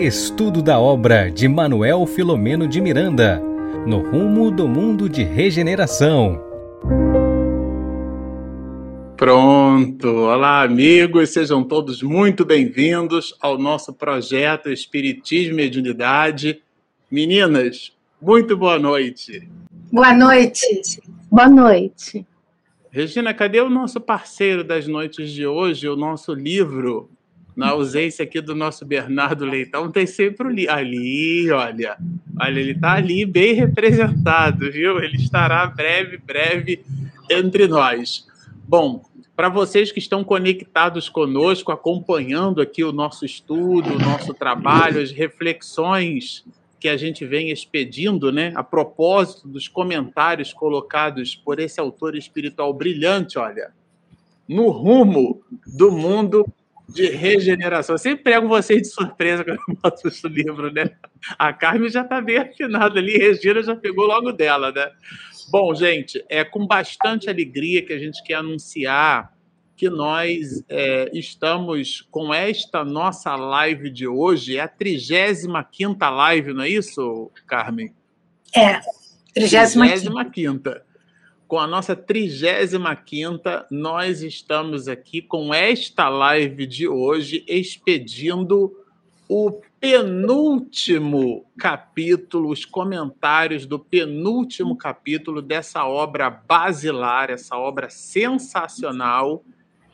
Estudo da obra de Manuel Filomeno de Miranda, no rumo do mundo de regeneração. Pronto! Olá, amigos, sejam todos muito bem-vindos ao nosso projeto Espiritismo e Mediunidade. Meninas, muito boa noite. Boa noite. Boa noite. Regina, cadê o nosso parceiro das noites de hoje, o nosso livro? Na ausência aqui do nosso Bernardo Leitão, tem sempre o livro. Ali, olha. Olha, ele está ali bem representado, viu? Ele estará breve, breve entre nós. Bom, para vocês que estão conectados conosco, acompanhando aqui o nosso estudo, o nosso trabalho, as reflexões que a gente vem expedindo, né, a propósito dos comentários colocados por esse autor espiritual brilhante, olha, no rumo do mundo de regeneração. Eu sempre pego vocês de surpresa quando eu mostro esse livro, né? A Carmen já está bem afinada ali, Regina já pegou logo dela, né? Bom, gente, é com bastante alegria que a gente quer anunciar que nós é, estamos com esta nossa live de hoje, é a 35 live, não é isso, Carmen? É, 35 Com a nossa 35 nós estamos aqui com esta live de hoje, expedindo o penúltimo capítulo, os comentários do penúltimo capítulo dessa obra basilar, essa obra sensacional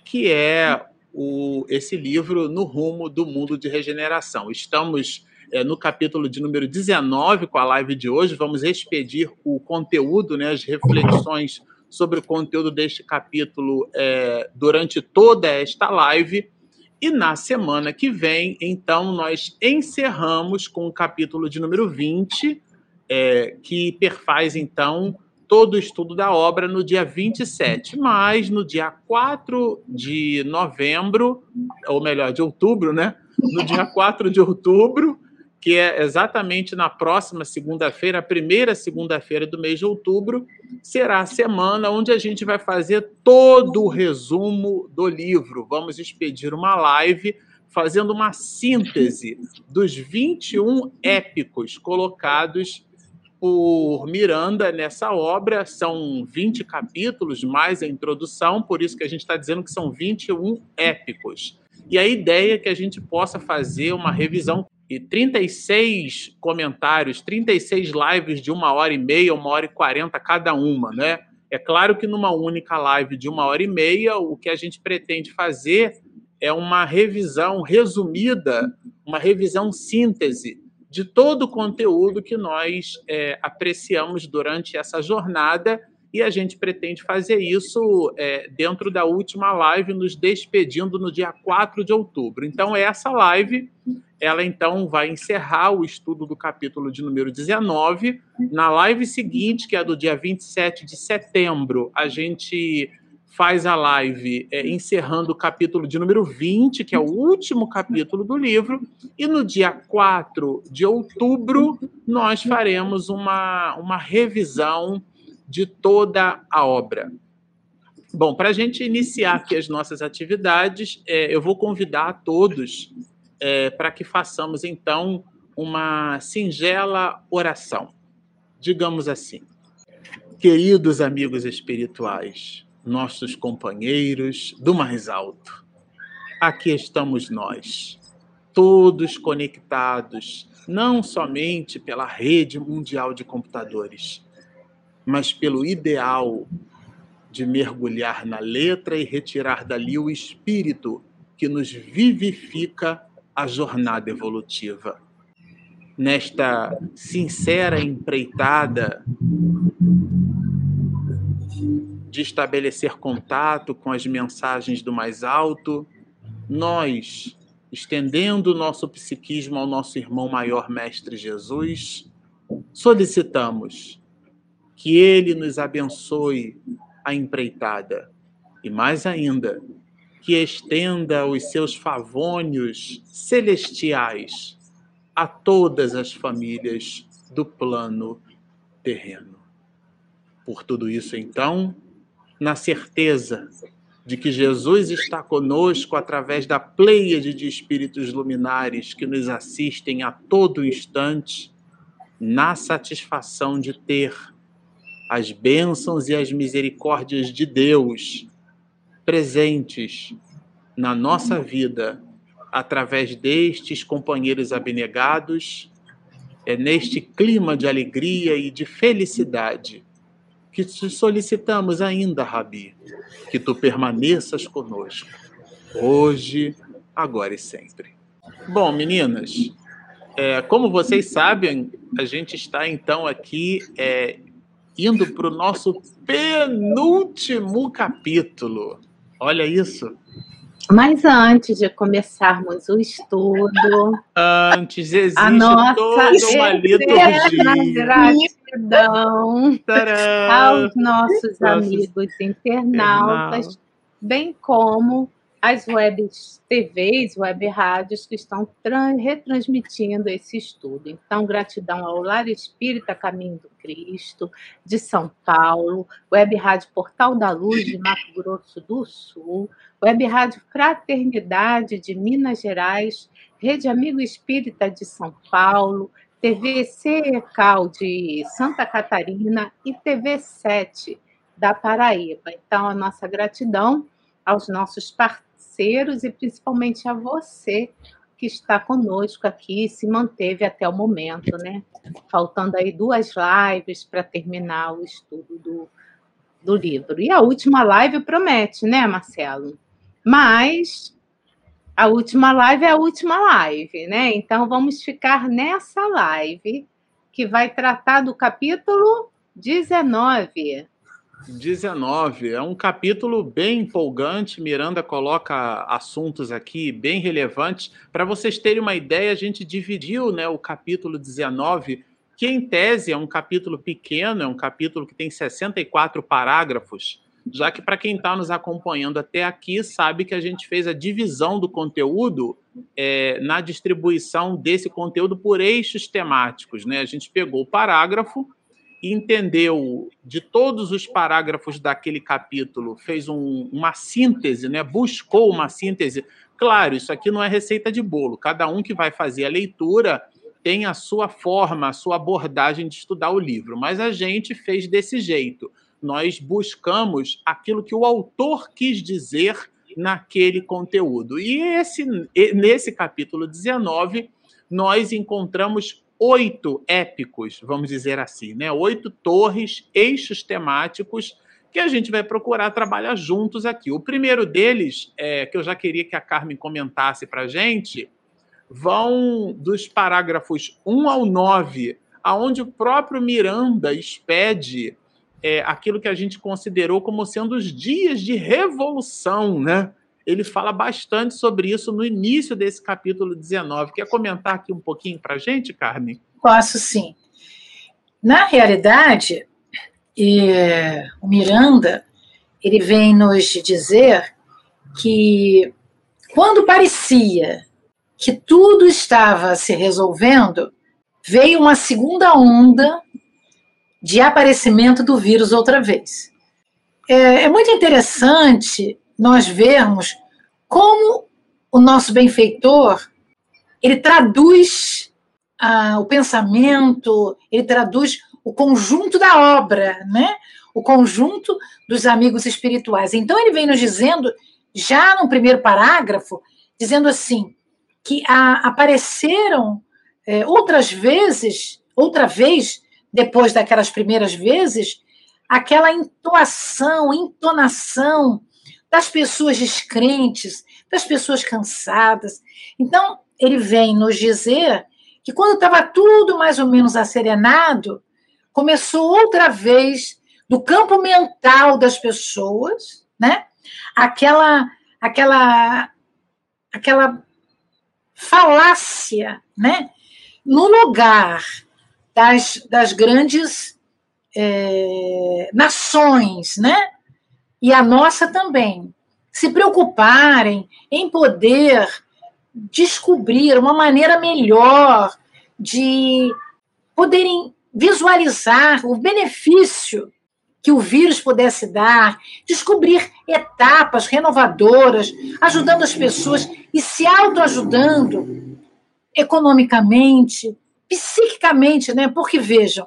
que é o, esse livro No Rumo do Mundo de Regeneração. Estamos é, no capítulo de número 19 com a live de hoje. Vamos expedir o conteúdo, né, as reflexões sobre o conteúdo deste capítulo é, durante toda esta live. E na semana que vem, então, nós encerramos com o capítulo de número 20, é, que perfaz, então, todo o estudo da obra no dia 27, mas no dia 4 de novembro, ou melhor, de outubro, né? No dia 4 de outubro, que é exatamente na próxima segunda-feira, a primeira segunda-feira do mês de outubro, será a semana onde a gente vai fazer todo o resumo do livro. Vamos expedir uma live fazendo uma síntese dos 21 épicos colocados por Miranda nessa obra. São 20 capítulos, mais a introdução, por isso que a gente está dizendo que são 21 épicos. E a ideia é que a gente possa fazer uma revisão e 36 comentários, 36 lives de uma hora e meia, uma hora e quarenta cada uma, né? É claro que numa única live de uma hora e meia, o que a gente pretende fazer é uma revisão resumida, uma revisão síntese de todo o conteúdo que nós é, apreciamos durante essa jornada e a gente pretende fazer isso é, dentro da última live, nos despedindo no dia 4 de outubro. Então, essa live, ela então vai encerrar o estudo do capítulo de número 19. Na live seguinte, que é do dia 27 de setembro, a gente faz a live é, encerrando o capítulo de número 20, que é o último capítulo do livro, e no dia 4 de outubro nós faremos uma, uma revisão de toda a obra. Bom, para a gente iniciar aqui as nossas atividades, é, eu vou convidar a todos é, para que façamos então uma singela oração. Digamos assim, queridos amigos espirituais, nossos companheiros do mais alto. Aqui estamos nós, todos conectados, não somente pela rede mundial de computadores, mas pelo ideal de mergulhar na letra e retirar dali o espírito que nos vivifica a jornada evolutiva. Nesta sincera empreitada de estabelecer contato com as mensagens do mais alto, nós, estendendo o nosso psiquismo ao nosso irmão maior, Mestre Jesus, solicitamos que ele nos abençoe a empreitada e, mais ainda, que estenda os seus favônios celestiais a todas as famílias do plano terreno. Por tudo isso, então, na certeza de que Jesus está conosco através da pleiade de espíritos luminares que nos assistem a todo instante, na satisfação de ter as bênçãos e as misericórdias de Deus presentes na nossa vida através destes companheiros abnegados, é neste clima de alegria e de felicidade que te solicitamos ainda, Rabi, que tu permaneças conosco, hoje, agora e sempre. Bom, meninas, é, como vocês sabem, a gente está então aqui é, indo para o nosso penúltimo capítulo. Olha isso. Mas antes de começarmos o estudo, antes existe a nossa toda uma. Gratidão aos nossos amigos internautas, bem como as web TVs, web rádios que estão retransmitindo esse estudo. Então, gratidão ao Lar Espírita Caminho do Cristo, de São Paulo, Web Rádio Portal da Luz, de Mato Grosso do Sul, Web Rádio Fraternidade, de Minas Gerais, Rede Amigo Espírita de São Paulo, TV CECAL de Santa Catarina e TV 7 da Paraíba. Então, a nossa gratidão aos nossos parceiros parceiros e principalmente a você que está conosco aqui e se manteve até o momento, né? Faltando aí duas lives para terminar o estudo do, do livro. E a última live promete, né, Marcelo? Mas a última live é a última live, né? Então vamos ficar nessa live que vai tratar do capítulo 19. 19. É um capítulo bem empolgante. Miranda coloca assuntos aqui bem relevantes. Para vocês terem uma ideia, a gente dividiu né, o capítulo 19, que em tese é um capítulo pequeno, é um capítulo que tem 64 parágrafos. Já que, para quem está nos acompanhando até aqui, sabe que a gente fez a divisão do conteúdo é, na distribuição desse conteúdo por eixos temáticos. Né? A gente pegou o parágrafo entendeu de todos os parágrafos daquele capítulo, fez um, uma síntese, né? buscou uma síntese. Claro, isso aqui não é receita de bolo. Cada um que vai fazer a leitura tem a sua forma, a sua abordagem de estudar o livro, mas a gente fez desse jeito. Nós buscamos aquilo que o autor quis dizer naquele conteúdo. E esse, nesse capítulo 19, nós encontramos oito épicos, vamos dizer assim, né? Oito torres, eixos temáticos que a gente vai procurar trabalhar juntos aqui. O primeiro deles, é, que eu já queria que a Carmen comentasse para a gente, vão dos parágrafos 1 ao 9, aonde o próprio Miranda expede é, aquilo que a gente considerou como sendo os dias de revolução, né? Ele fala bastante sobre isso no início desse capítulo 19. Quer comentar aqui um pouquinho para a gente, Carmen? Posso sim. Na realidade, é, o Miranda ele vem nos dizer que quando parecia que tudo estava se resolvendo, veio uma segunda onda de aparecimento do vírus outra vez. É, é muito interessante nós vermos como o nosso benfeitor ele traduz ah, o pensamento, ele traduz o conjunto da obra, né? o conjunto dos amigos espirituais. Então, ele vem nos dizendo, já no primeiro parágrafo, dizendo assim, que a, apareceram é, outras vezes, outra vez, depois daquelas primeiras vezes, aquela entoação, entonação das pessoas descrentes, das pessoas cansadas. Então, ele vem nos dizer que quando estava tudo mais ou menos asserenado, começou outra vez do campo mental das pessoas, né? Aquela aquela aquela falácia, né? No lugar das, das grandes é, nações, né? E a nossa também, se preocuparem em poder descobrir uma maneira melhor de poderem visualizar o benefício que o vírus pudesse dar, descobrir etapas renovadoras, ajudando as pessoas e se autoajudando economicamente, psiquicamente, né? Porque vejam,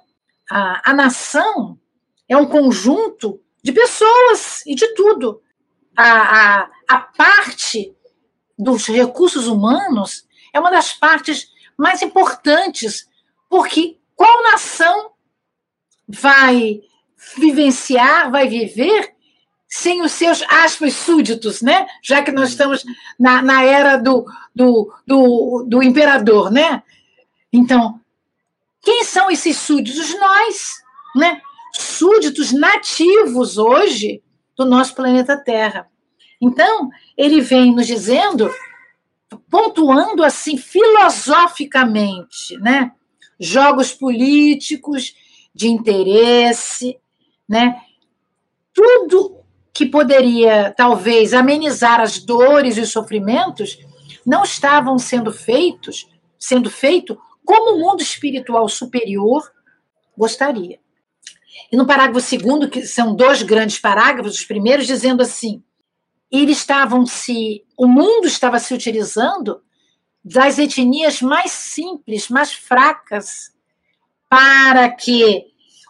a, a nação é um conjunto de pessoas e de tudo. A, a, a parte dos recursos humanos é uma das partes mais importantes, porque qual nação vai vivenciar, vai viver sem os seus, aspas, súditos, né? Já que nós estamos na, na era do, do, do, do imperador, né? Então, quem são esses súditos? Nós, né? Súditos nativos hoje do nosso planeta Terra. Então, ele vem nos dizendo, pontuando assim filosoficamente, né? Jogos políticos de interesse, né? Tudo que poderia talvez amenizar as dores e os sofrimentos não estavam sendo feitos, sendo feito como o mundo espiritual superior gostaria. E no parágrafo segundo, que são dois grandes parágrafos, os primeiros dizendo assim: eles estavam se, o mundo estava se utilizando das etnias mais simples, mais fracas, para que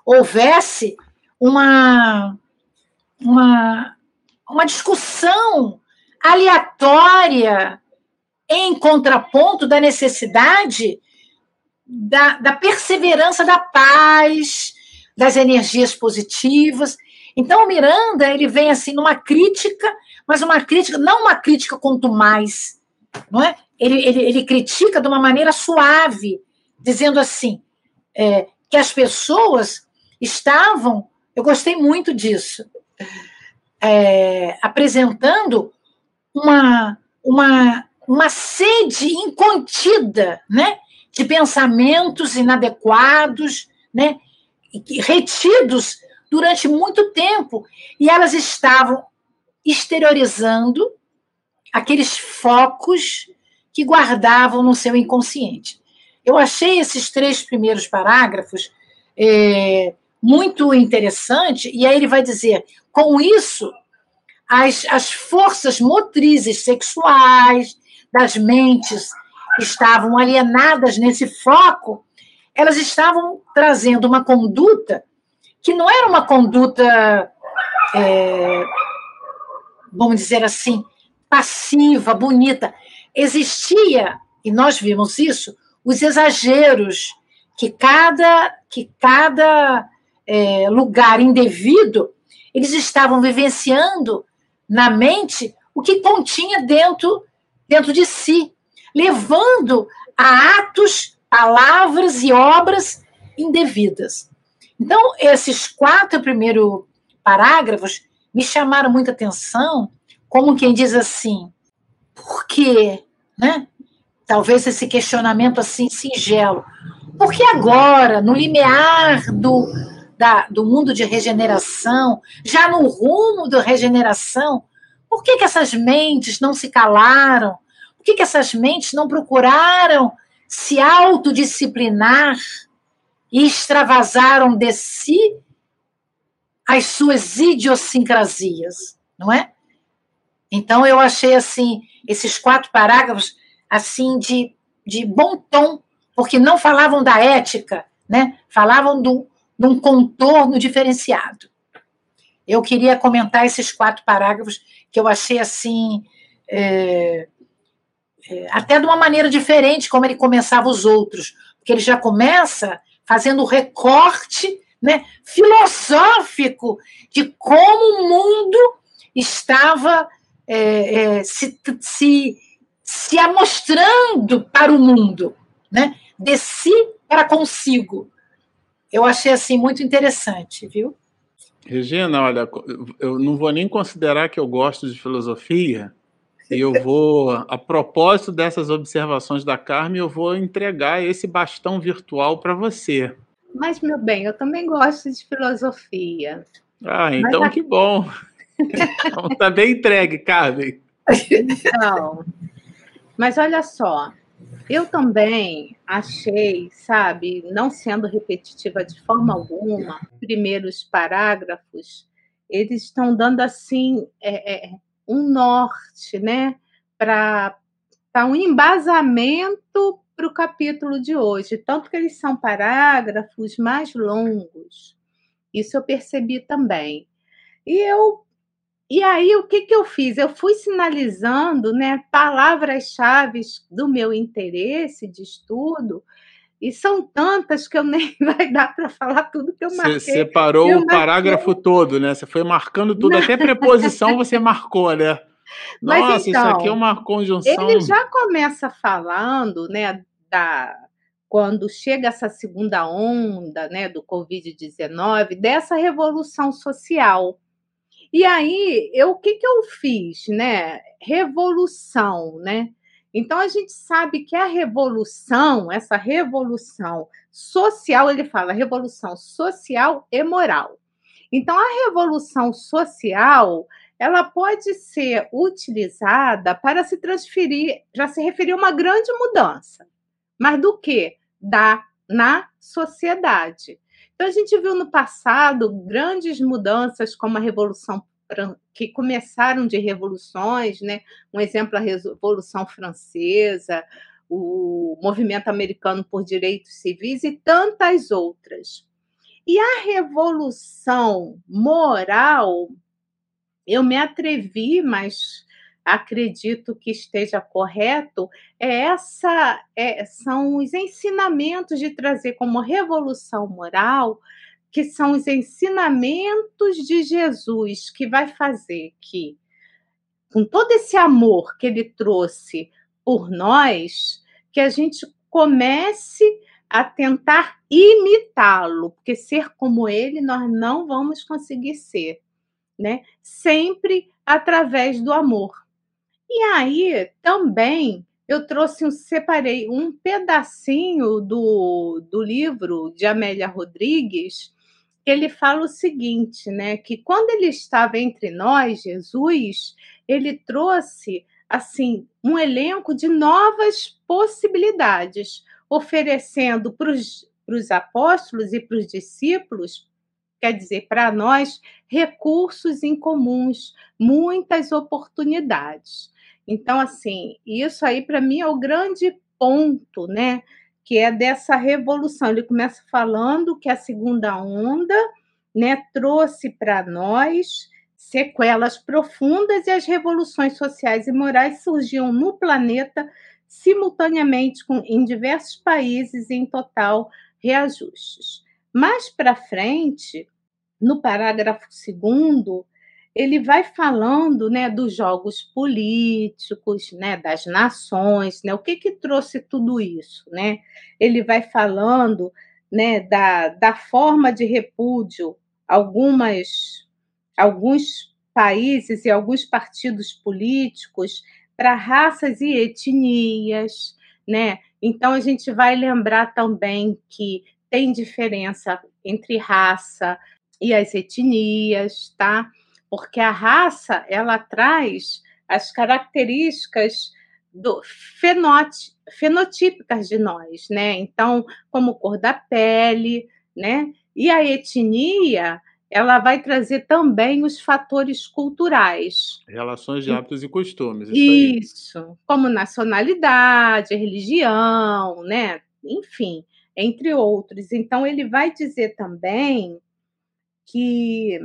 houvesse uma, uma, uma discussão aleatória em contraponto da necessidade da, da perseverança da paz, das energias positivas. Então, o Miranda ele vem assim numa crítica, mas uma crítica, não uma crítica quanto mais, não é? Ele, ele, ele critica de uma maneira suave, dizendo assim, é, que as pessoas estavam, eu gostei muito disso, é, apresentando uma, uma, uma sede incontida, né? De pensamentos inadequados, né? Retidos durante muito tempo. E elas estavam exteriorizando aqueles focos que guardavam no seu inconsciente. Eu achei esses três primeiros parágrafos é, muito interessante, e aí ele vai dizer: com isso, as, as forças motrizes sexuais das mentes estavam alienadas nesse foco, elas estavam trazendo uma conduta que não era uma conduta, é, vamos dizer assim, passiva, bonita. Existia, e nós vimos isso, os exageros que cada, que cada é, lugar indevido eles estavam vivenciando na mente o que continha dentro, dentro de si, levando a atos, palavras e obras indevidas. Então, esses quatro primeiros parágrafos me chamaram muita atenção, como quem diz assim, por quê? Né? Talvez esse questionamento assim singelo. Por que agora, no limiar do, da, do mundo de regeneração, já no rumo da regeneração, por que, que essas mentes não se calaram? Por que, que essas mentes não procuraram se autodisciplinar e extravasaram de si as suas idiosincrasias, não é? Então eu achei assim esses quatro parágrafos assim de, de bom tom, porque não falavam da ética, né? Falavam do, num contorno diferenciado. Eu queria comentar esses quatro parágrafos que eu achei assim. É, até de uma maneira diferente como ele começava os outros, porque ele já começa fazendo o recorte né, filosófico de como o mundo estava é, é, se, se, se amostrando para o mundo, né, de si para consigo. Eu achei assim muito interessante, viu? Regina, olha, eu não vou nem considerar que eu gosto de filosofia, e eu vou, a propósito dessas observações da Carmen, eu vou entregar esse bastão virtual para você. Mas, meu bem, eu também gosto de filosofia. Ah, então Mas, que bom. Então, tá bem entregue, Carmen. Então, mas olha só, eu também achei, sabe, não sendo repetitiva de forma alguma, primeiros parágrafos, eles estão dando assim é, é, um norte, né, para um embasamento para o capítulo de hoje, tanto que eles são parágrafos mais longos. Isso eu percebi também. E eu e aí, o que, que eu fiz? Eu fui sinalizando né, palavras-chave do meu interesse de estudo, e são tantas que eu nem vai dar para falar tudo que eu marquei. Você separou o parágrafo todo, né? Você foi marcando tudo, Não. até preposição você marcou, né? Nossa, Mas, então, isso aqui é então, uma conjunção. Ele já começa falando, né, da quando chega essa segunda onda, né, do Covid-19, dessa revolução social e aí, eu, o que, que eu fiz, né? Revolução, né? Então a gente sabe que a revolução, essa revolução social, ele fala revolução social e moral. Então a revolução social, ela pode ser utilizada para se transferir, já se referir a uma grande mudança. Mas do que? Da na sociedade. Então, a gente viu no passado grandes mudanças, como a Revolução que começaram de revoluções, né? Um exemplo a Revolução Francesa, o movimento americano por direitos civis e tantas outras. E a revolução moral, eu me atrevi, mas acredito que esteja correto, é essa é, são os ensinamentos de trazer como revolução moral, que são os ensinamentos de Jesus, que vai fazer que, com todo esse amor que ele trouxe por nós, que a gente comece a tentar imitá-lo, porque ser como ele nós não vamos conseguir ser, né? Sempre através do amor. E aí também eu trouxe um, separei um pedacinho do, do livro de Amélia Rodrigues, ele fala o seguinte, né, que quando ele estava entre nós, Jesus, ele trouxe assim um elenco de novas possibilidades, oferecendo para os apóstolos e para os discípulos quer dizer, para nós, recursos incomuns, muitas oportunidades. Então, assim, isso aí para mim é o grande ponto, né? Que é dessa revolução. Ele começa falando que a segunda onda, né, trouxe para nós sequelas profundas e as revoluções sociais e morais surgiam no planeta simultaneamente com, em diversos países em total reajustes. Mais para frente, no parágrafo segundo, ele vai falando né, dos jogos políticos, né, das nações, né, o que, que trouxe tudo isso. Né? Ele vai falando né, da, da forma de repúdio algumas, alguns países e alguns partidos políticos para raças e etnias. Né? Então, a gente vai lembrar também que tem diferença entre raça e as etnias, tá? Porque a raça ela traz as características do fenotípicas de nós, né? Então, como cor da pele, né? E a etnia, ela vai trazer também os fatores culturais. Relações de hábitos e costumes. Isso, isso como nacionalidade, religião, né? Enfim, entre outros. Então, ele vai dizer também que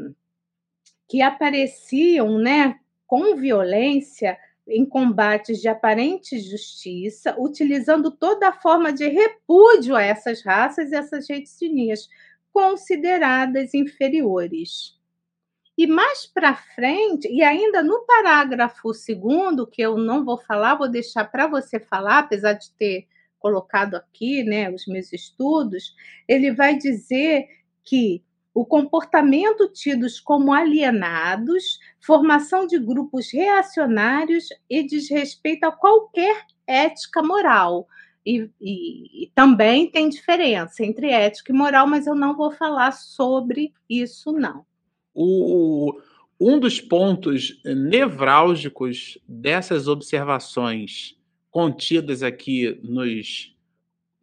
que apareciam né, com violência em combates de aparente justiça, utilizando toda a forma de repúdio a essas raças e essas etnias consideradas inferiores. E mais para frente, e ainda no parágrafo segundo, que eu não vou falar, vou deixar para você falar, apesar de ter colocado aqui né, os meus estudos, ele vai dizer que o comportamento tidos como alienados, formação de grupos reacionários e desrespeito a qualquer ética moral. E, e, e, também tem diferença entre ética e moral, mas eu não vou falar sobre isso, não. O, um dos pontos nevrálgicos dessas observações contidas aqui nos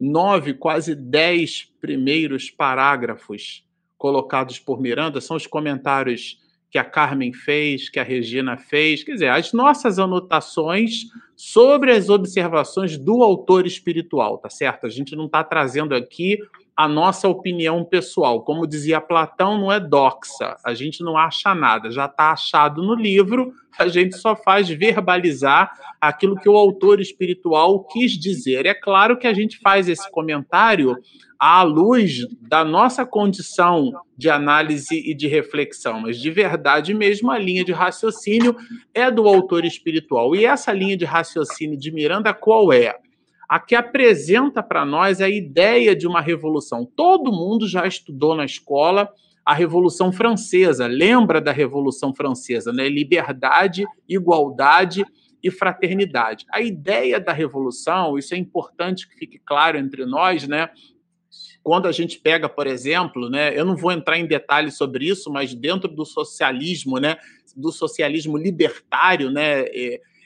nove, quase dez primeiros parágrafos colocados por Miranda são os comentários que a Carmen fez, que a Regina fez, quer dizer, as nossas anotações sobre as observações do autor espiritual, tá certo? A gente não está trazendo aqui a nossa opinião pessoal. Como dizia Platão, não é doxa, a gente não acha nada, já está achado no livro, a gente só faz verbalizar aquilo que o autor espiritual quis dizer. É claro que a gente faz esse comentário à luz da nossa condição de análise e de reflexão, mas de verdade mesmo a linha de raciocínio é do autor espiritual. E essa linha de raciocínio de Miranda qual é? a que apresenta para nós a ideia de uma revolução. Todo mundo já estudou na escola a Revolução Francesa, lembra da Revolução Francesa, né? Liberdade, igualdade e fraternidade. A ideia da revolução, isso é importante que fique claro entre nós, né? Quando a gente pega, por exemplo, né, eu não vou entrar em detalhes sobre isso, mas dentro do socialismo, né, do socialismo libertário, né,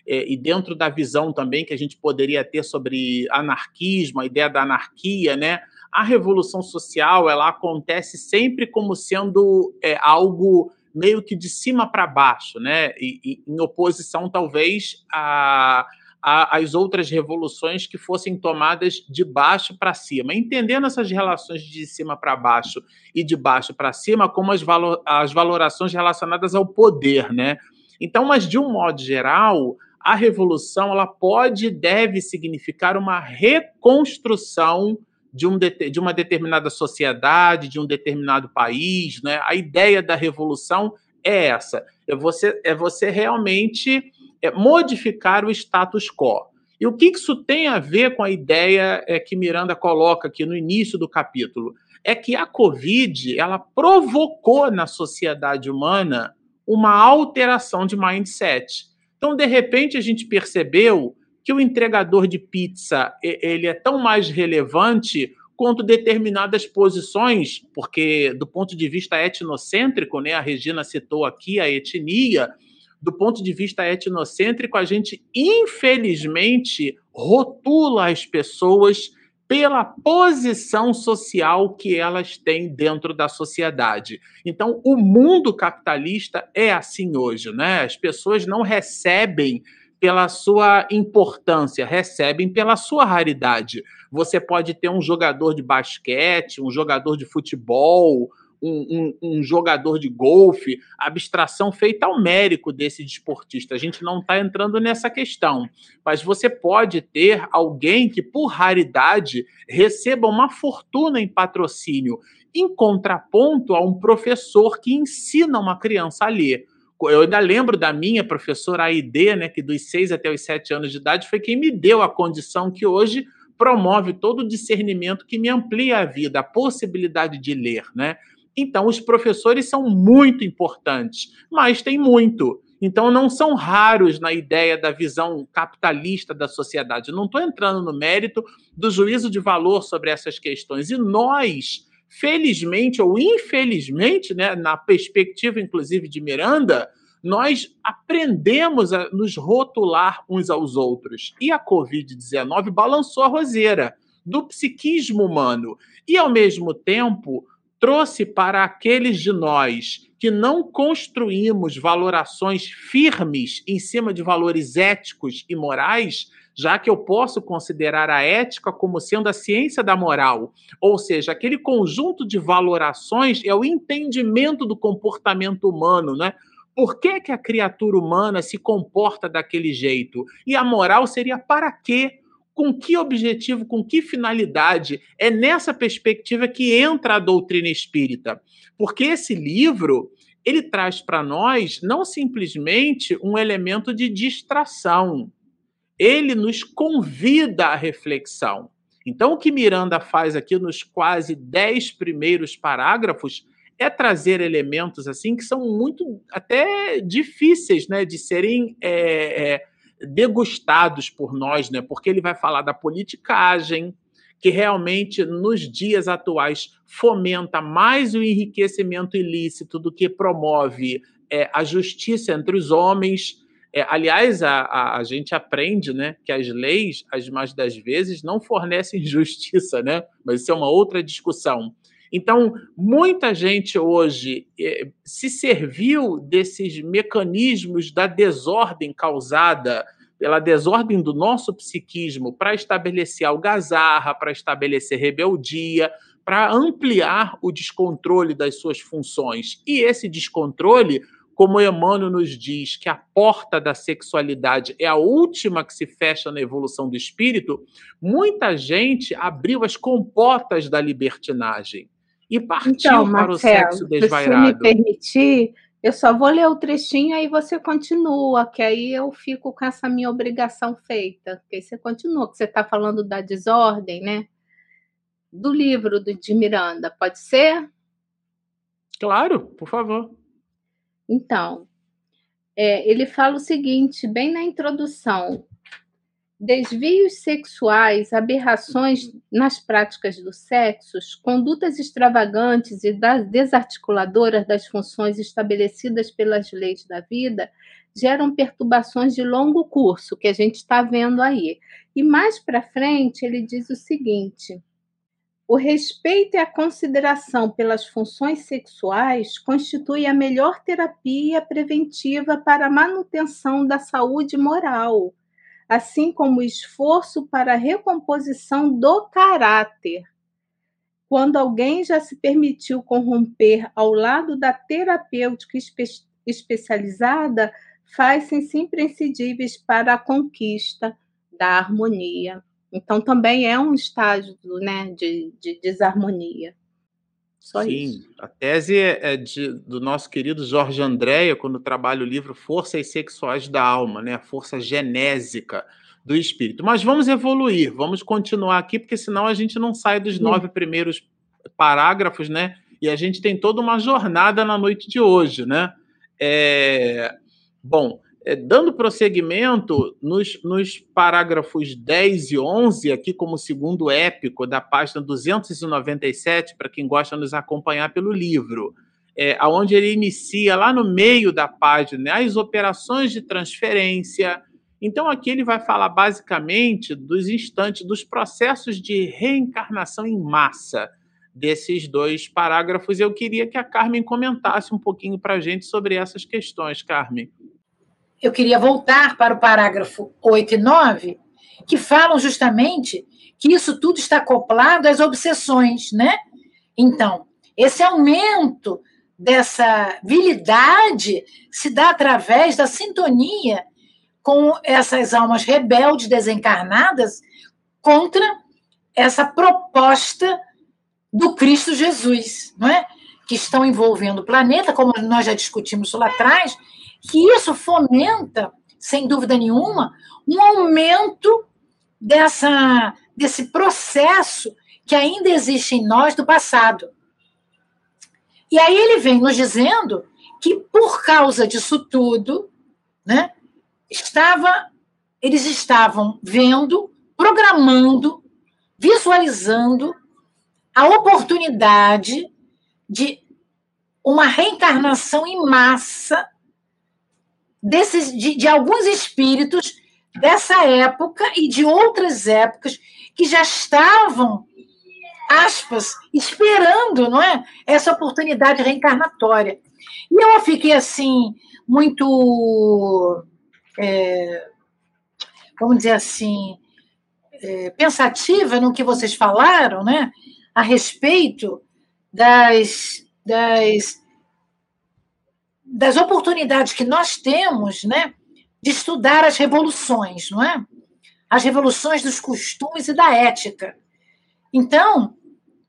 é, e dentro da visão também que a gente poderia ter sobre anarquismo, a ideia da anarquia, né? A revolução social ela acontece sempre como sendo é, algo meio que de cima para baixo, né? E, e, em oposição talvez a, a, às outras revoluções que fossem tomadas de baixo para cima, entendendo essas relações de cima para baixo e de baixo para cima como as, valo, as valorações relacionadas ao poder, né? Então, mas de um modo geral, a revolução ela pode e deve significar uma reconstrução de, um de, uma determinada sociedade, de um determinado país. Né? A ideia da revolução é essa: é você, é você realmente é, modificar o status quo. E o que isso tem a ver com a ideia é, que Miranda coloca aqui no início do capítulo? É que a Covid ela provocou na sociedade humana uma alteração de mindset. Então, de repente, a gente percebeu que o entregador de pizza ele é tão mais relevante quanto determinadas posições, porque do ponto de vista etnocêntrico, né, a Regina citou aqui a etnia, do ponto de vista etnocêntrico, a gente infelizmente rotula as pessoas pela posição social que elas têm dentro da sociedade. Então, o mundo capitalista é assim hoje, né? As pessoas não recebem pela sua importância, recebem pela sua raridade. Você pode ter um jogador de basquete, um jogador de futebol, um, um, um, jogador de golfe, abstração feita ao mérico desse desportista. A gente não está entrando nessa questão. Mas você pode ter alguém que, por raridade, receba uma fortuna em patrocínio, em contraponto a um professor que ensina uma criança a ler. Eu ainda lembro da minha professora Aide, né, que dos 6 até os 7 anos de idade foi quem me deu a condição que hoje promove todo o discernimento que me amplia a vida, a possibilidade de ler, né? Então, os professores são muito importantes, mas tem muito. Então, não são raros na ideia da visão capitalista da sociedade. não estou entrando no mérito do juízo de valor sobre essas questões. E nós, felizmente ou infelizmente, né, na perspectiva inclusive de Miranda, nós aprendemos a nos rotular uns aos outros. E a Covid-19 balançou a roseira do psiquismo humano. E, ao mesmo tempo, trouxe para aqueles de nós que não construímos valorações firmes em cima de valores éticos e morais, já que eu posso considerar a ética como sendo a ciência da moral, ou seja, aquele conjunto de valorações é o entendimento do comportamento humano, né? Por que, que a criatura humana se comporta daquele jeito? E a moral seria para quê? Com que objetivo, com que finalidade. É nessa perspectiva que entra a doutrina espírita. Porque esse livro, ele traz para nós não simplesmente um elemento de distração. Ele nos convida à reflexão. Então, o que Miranda faz aqui nos quase dez primeiros parágrafos é trazer elementos assim que são muito até difíceis né, de serem é, é, degustados por nós, né? Porque ele vai falar da politicagem, que realmente nos dias atuais fomenta mais o enriquecimento ilícito do que promove é, a justiça entre os homens. É, aliás, a, a, a, gente aprende né, que as leis, as mais das vezes, não fornecem justiça, né? mas isso é uma outra discussão. Então, muita gente hoje é, se serviu desses mecanismos da desordem causada pela desordem do nosso psiquismo para estabelecer algazarra, para estabelecer rebeldia, para ampliar o descontrole das suas funções. E esse descontrole como Emmanuel nos diz que a porta da sexualidade é a última que se fecha na evolução do espírito, muita gente abriu as comportas da libertinagem e partiu então, para o sexo desvairado. Se me permitir, eu só vou ler o trechinho aí você continua, que aí eu fico com essa minha obrigação feita. Porque você continua, que você está falando da desordem, né? Do livro do, de Miranda, pode ser? Claro, por favor. Então, é, ele fala o seguinte, bem na introdução: desvios sexuais, aberrações nas práticas do sexo, condutas extravagantes e desarticuladoras das funções estabelecidas pelas leis da vida geram perturbações de longo curso, que a gente está vendo aí. E mais para frente, ele diz o seguinte o respeito e a consideração pelas funções sexuais constitui a melhor terapia preventiva para a manutenção da saúde moral, assim como o esforço para a recomposição do caráter. Quando alguém já se permitiu corromper ao lado da terapêutica espe especializada, faz-se imprescindíveis para a conquista da harmonia. Então também é um estágio né, de, de desarmonia. Só Sim, isso. a tese é, é de, do nosso querido Jorge Andréia, quando trabalha o livro Forças Sexuais da Alma, né, a força genésica do espírito. Mas vamos evoluir, vamos continuar aqui, porque senão a gente não sai dos Sim. nove primeiros parágrafos, né? E a gente tem toda uma jornada na noite de hoje, né? É... Bom, dando prosseguimento nos, nos, parágrafos 10 e 11, aqui como segundo épico da página 297, para quem gosta de nos acompanhar pelo livro, é, onde ele inicia lá no meio da página né, as operações de transferência. Então, aqui ele vai falar basicamente dos instantes, dos processos de reencarnação em massa desses dois parágrafos. Eu queria que a Carmen comentasse um pouquinho para a gente sobre essas questões, Carmen eu queria voltar para o parágrafo 8 e 9, que falam justamente que isso tudo está acoplado às obsessões, né? Então, esse aumento dessa vilidade se dá através da sintonia com essas almas rebeldes desencarnadas contra essa proposta do Cristo Jesus, não é? Que estão envolvendo o planeta, como nós já discutimos lá atrás, que isso fomenta, sem dúvida nenhuma, um aumento dessa, desse processo que ainda existe em nós do passado. E aí ele vem nos dizendo que por causa disso tudo, né, estava, eles estavam vendo, programando, visualizando a oportunidade de uma reencarnação em massa desses, de, de alguns espíritos dessa época e de outras épocas que já estavam, aspas, esperando, não é, essa oportunidade reencarnatória. E eu fiquei assim muito, é, vamos dizer assim, é, pensativa no que vocês falaram, né, a respeito das, das das oportunidades que nós temos, né, de estudar as revoluções, não é? As revoluções dos costumes e da ética. Então,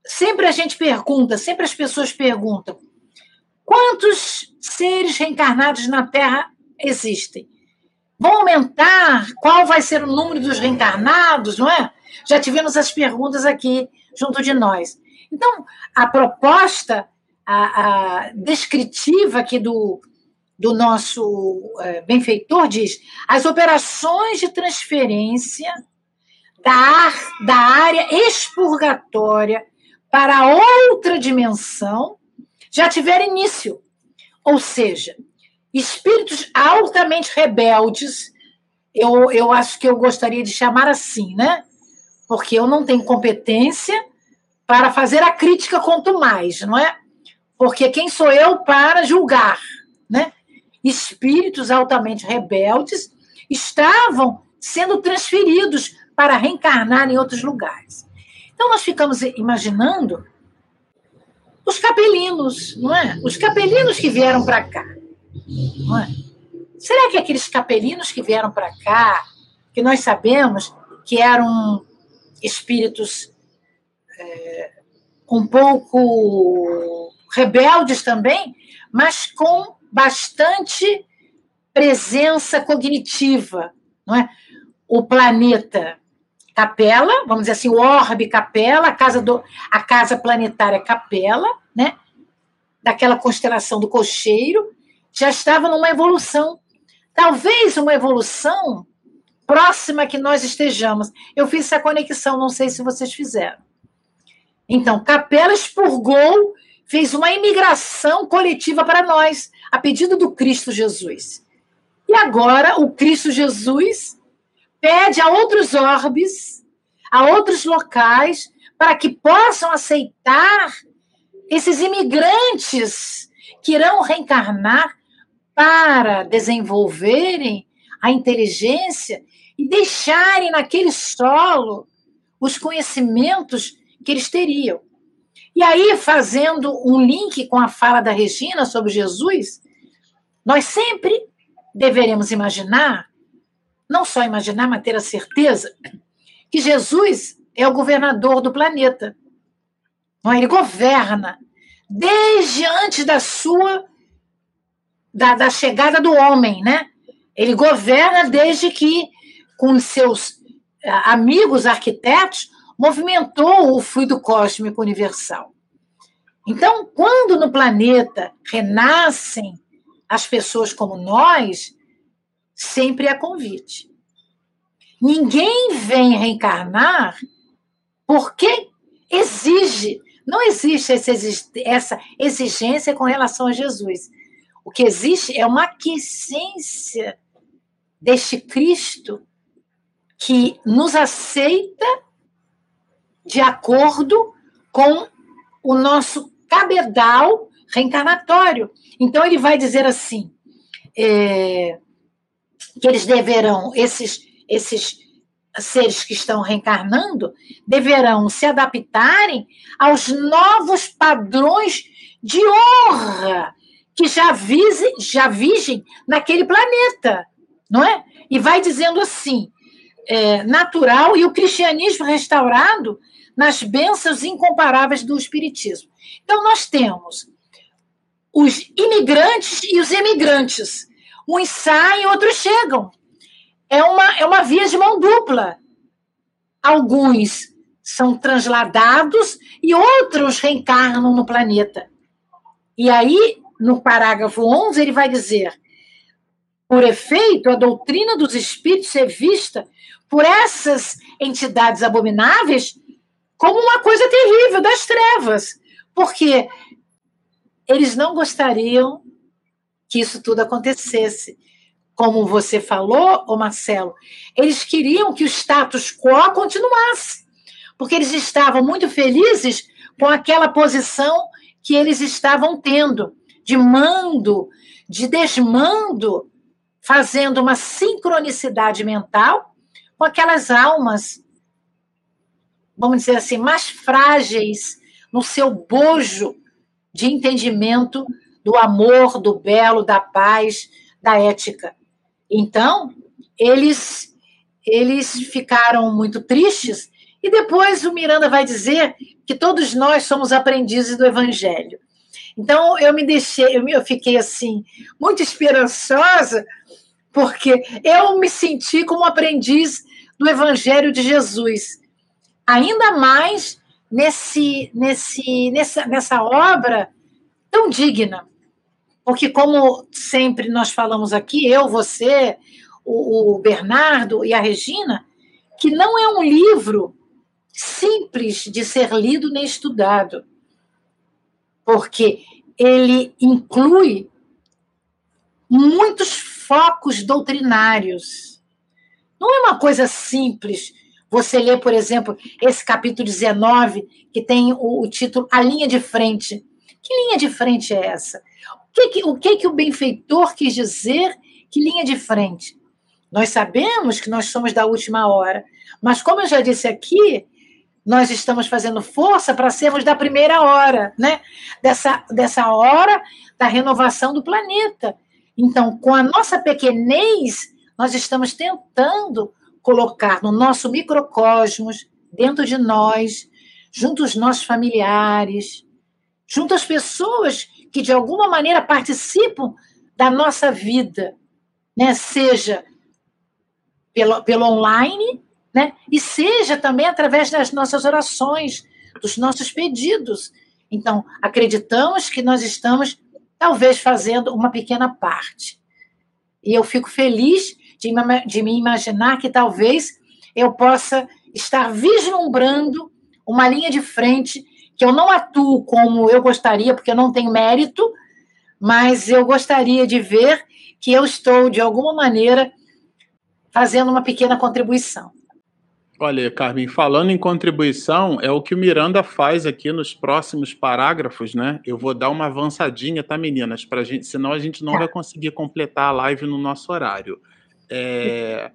sempre a gente pergunta, sempre as pessoas perguntam: quantos seres reencarnados na Terra existem? Vão aumentar? Qual vai ser o número dos reencarnados, não é? Já tivemos as perguntas aqui junto de nós. Então, a proposta a, a descritiva aqui do, do nosso é, benfeitor diz: as operações de transferência da, da área expurgatória para outra dimensão já tiveram início. Ou seja, espíritos altamente rebeldes, eu, eu acho que eu gostaria de chamar assim, né? Porque eu não tenho competência para fazer a crítica, quanto mais, não é? Porque quem sou eu para julgar, né? Espíritos altamente rebeldes estavam sendo transferidos para reencarnar em outros lugares. Então nós ficamos imaginando os capelinos, não é? Os capelinos que vieram para cá, não é? Será que aqueles capelinos que vieram para cá, que nós sabemos que eram espíritos é, um pouco rebeldes também, mas com bastante presença cognitiva, não é? O planeta Capela, vamos dizer assim, o orbe Capela, a casa do a casa planetária Capela, né? Daquela constelação do cocheiro, já estava numa evolução. Talvez uma evolução próxima que nós estejamos. Eu fiz essa conexão, não sei se vocês fizeram. Então, Capela expurgou, fez uma imigração coletiva para nós, a pedido do Cristo Jesus. E agora o Cristo Jesus pede a outros orbes, a outros locais, para que possam aceitar esses imigrantes que irão reencarnar para desenvolverem a inteligência e deixarem naquele solo os conhecimentos que eles teriam. E aí, fazendo um link com a fala da Regina sobre Jesus, nós sempre deveremos imaginar, não só imaginar, mas ter a certeza, que Jesus é o governador do planeta. Não, ele governa desde antes da sua da, da chegada do homem, né? Ele governa desde que com seus eh, amigos arquitetos movimentou o fluido cósmico universal. Então, quando no planeta renascem as pessoas como nós, sempre é convite. Ninguém vem reencarnar porque exige. Não existe essa exigência com relação a Jesus. O que existe é uma aquiescência deste Cristo que nos aceita de acordo com o nosso cabedal reencarnatório. Então, ele vai dizer assim: é, que eles deverão, esses, esses seres que estão reencarnando, deverão se adaptarem aos novos padrões de honra que já, vise, já vigem naquele planeta, não é? E vai dizendo assim: é, natural e o cristianismo restaurado nas bênçãos incomparáveis do Espiritismo. Então, nós temos os imigrantes e os emigrantes. Uns saem, outros chegam. É uma, é uma via de mão dupla. Alguns são transladados e outros reencarnam no planeta. E aí, no parágrafo 11, ele vai dizer: por efeito, a doutrina dos espíritos é vista por essas entidades abomináveis como uma coisa terrível das trevas, porque eles não gostariam que isso tudo acontecesse. Como você falou, ô Marcelo, eles queriam que o status quo continuasse, porque eles estavam muito felizes com aquela posição que eles estavam tendo de mando, de desmando, fazendo uma sincronicidade mental com aquelas almas vamos dizer assim, mais frágeis no seu bojo de entendimento do amor, do belo, da paz, da ética. Então, eles eles ficaram muito tristes e depois o Miranda vai dizer que todos nós somos aprendizes do evangelho. Então eu me deixei, eu fiquei assim muito esperançosa porque eu me senti como aprendiz do evangelho de Jesus ainda mais nesse, nesse, nessa, nessa obra tão digna. Porque, como sempre nós falamos aqui, eu, você, o, o Bernardo e a Regina, que não é um livro simples de ser lido nem estudado, porque ele inclui muitos focos doutrinários. Não é uma coisa simples você ler, por exemplo, esse capítulo 19, que tem o, o título A Linha de Frente. Que linha de frente é essa? O que, que, o que, que o benfeitor quis dizer? Que linha de frente? Nós sabemos que nós somos da última hora, mas como eu já disse aqui, nós estamos fazendo força para sermos da primeira hora, né? Dessa, dessa hora da renovação do planeta. Então, com a nossa pequenez, nós estamos tentando colocar no nosso microcosmos, dentro de nós, junto aos nossos familiares, junto às pessoas que de alguma maneira participam da nossa vida, né? Seja pelo, pelo online, né? E seja também através das nossas orações, dos nossos pedidos. Então, acreditamos que nós estamos talvez fazendo uma pequena parte. E eu fico feliz de, de me imaginar que talvez eu possa estar vislumbrando uma linha de frente que eu não atuo como eu gostaria, porque eu não tenho mérito, mas eu gostaria de ver que eu estou, de alguma maneira, fazendo uma pequena contribuição. Olha, Carmen, falando em contribuição, é o que o Miranda faz aqui nos próximos parágrafos, né? Eu vou dar uma avançadinha, tá, meninas? Pra gente, senão a gente não tá. vai conseguir completar a live no nosso horário. É...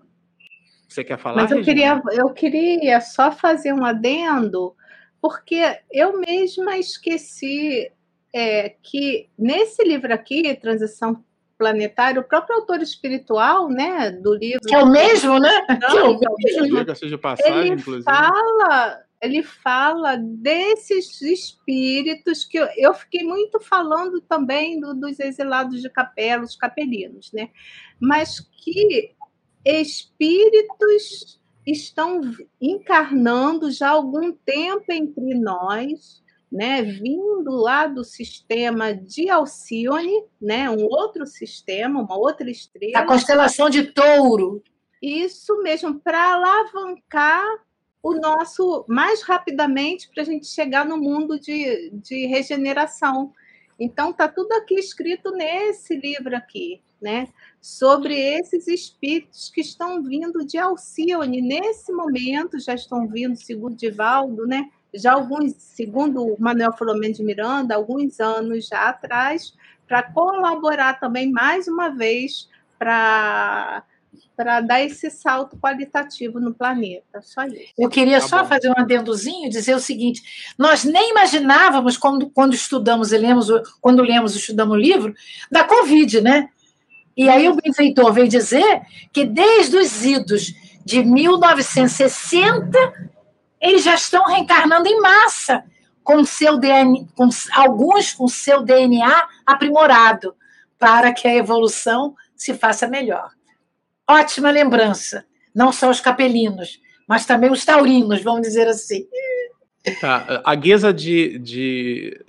Você quer falar? Mas eu queria, eu queria só fazer um adendo, porque eu mesma esqueci é, que nesse livro aqui, Transição planetária, o próprio autor espiritual, né, do livro. Que é o mesmo, né? Não, que é o mesmo. Seja passagem, ele inclusive. fala, ele fala desses espíritos que eu, eu fiquei muito falando também do, dos exilados de capela, os capelinos, né? Mas que espíritos estão encarnando já há algum tempo entre nós né, vindo lá do sistema de Alcione, né, um outro sistema, uma outra estrela. A constelação de Touro. Isso mesmo, para alavancar o nosso mais rapidamente para a gente chegar no mundo de, de regeneração. Então, está tudo aqui escrito nesse livro aqui, né? Sobre esses espíritos que estão vindo de Alcione. Nesse momento, já estão vindo, segundo Divaldo, né? já alguns, segundo Manuel Filomeno de Miranda, alguns anos já atrás, para colaborar também mais uma vez para para dar esse salto qualitativo no planeta. Só isso. Eu queria tá só bom. fazer um adendozinho, dizer o seguinte: nós nem imaginávamos quando, quando estudamos e lemos, quando lemos e estudamos o livro, da Covid, né? E aí o benfeitor veio dizer que desde os idos de 1960 eles já estão reencarnando em massa, com seu DNA, com, alguns com seu DNA aprimorado, para que a evolução se faça melhor. Ótima lembrança, não só os capelinos, mas também os taurinos, vamos dizer assim. Tá, a guisa de, de,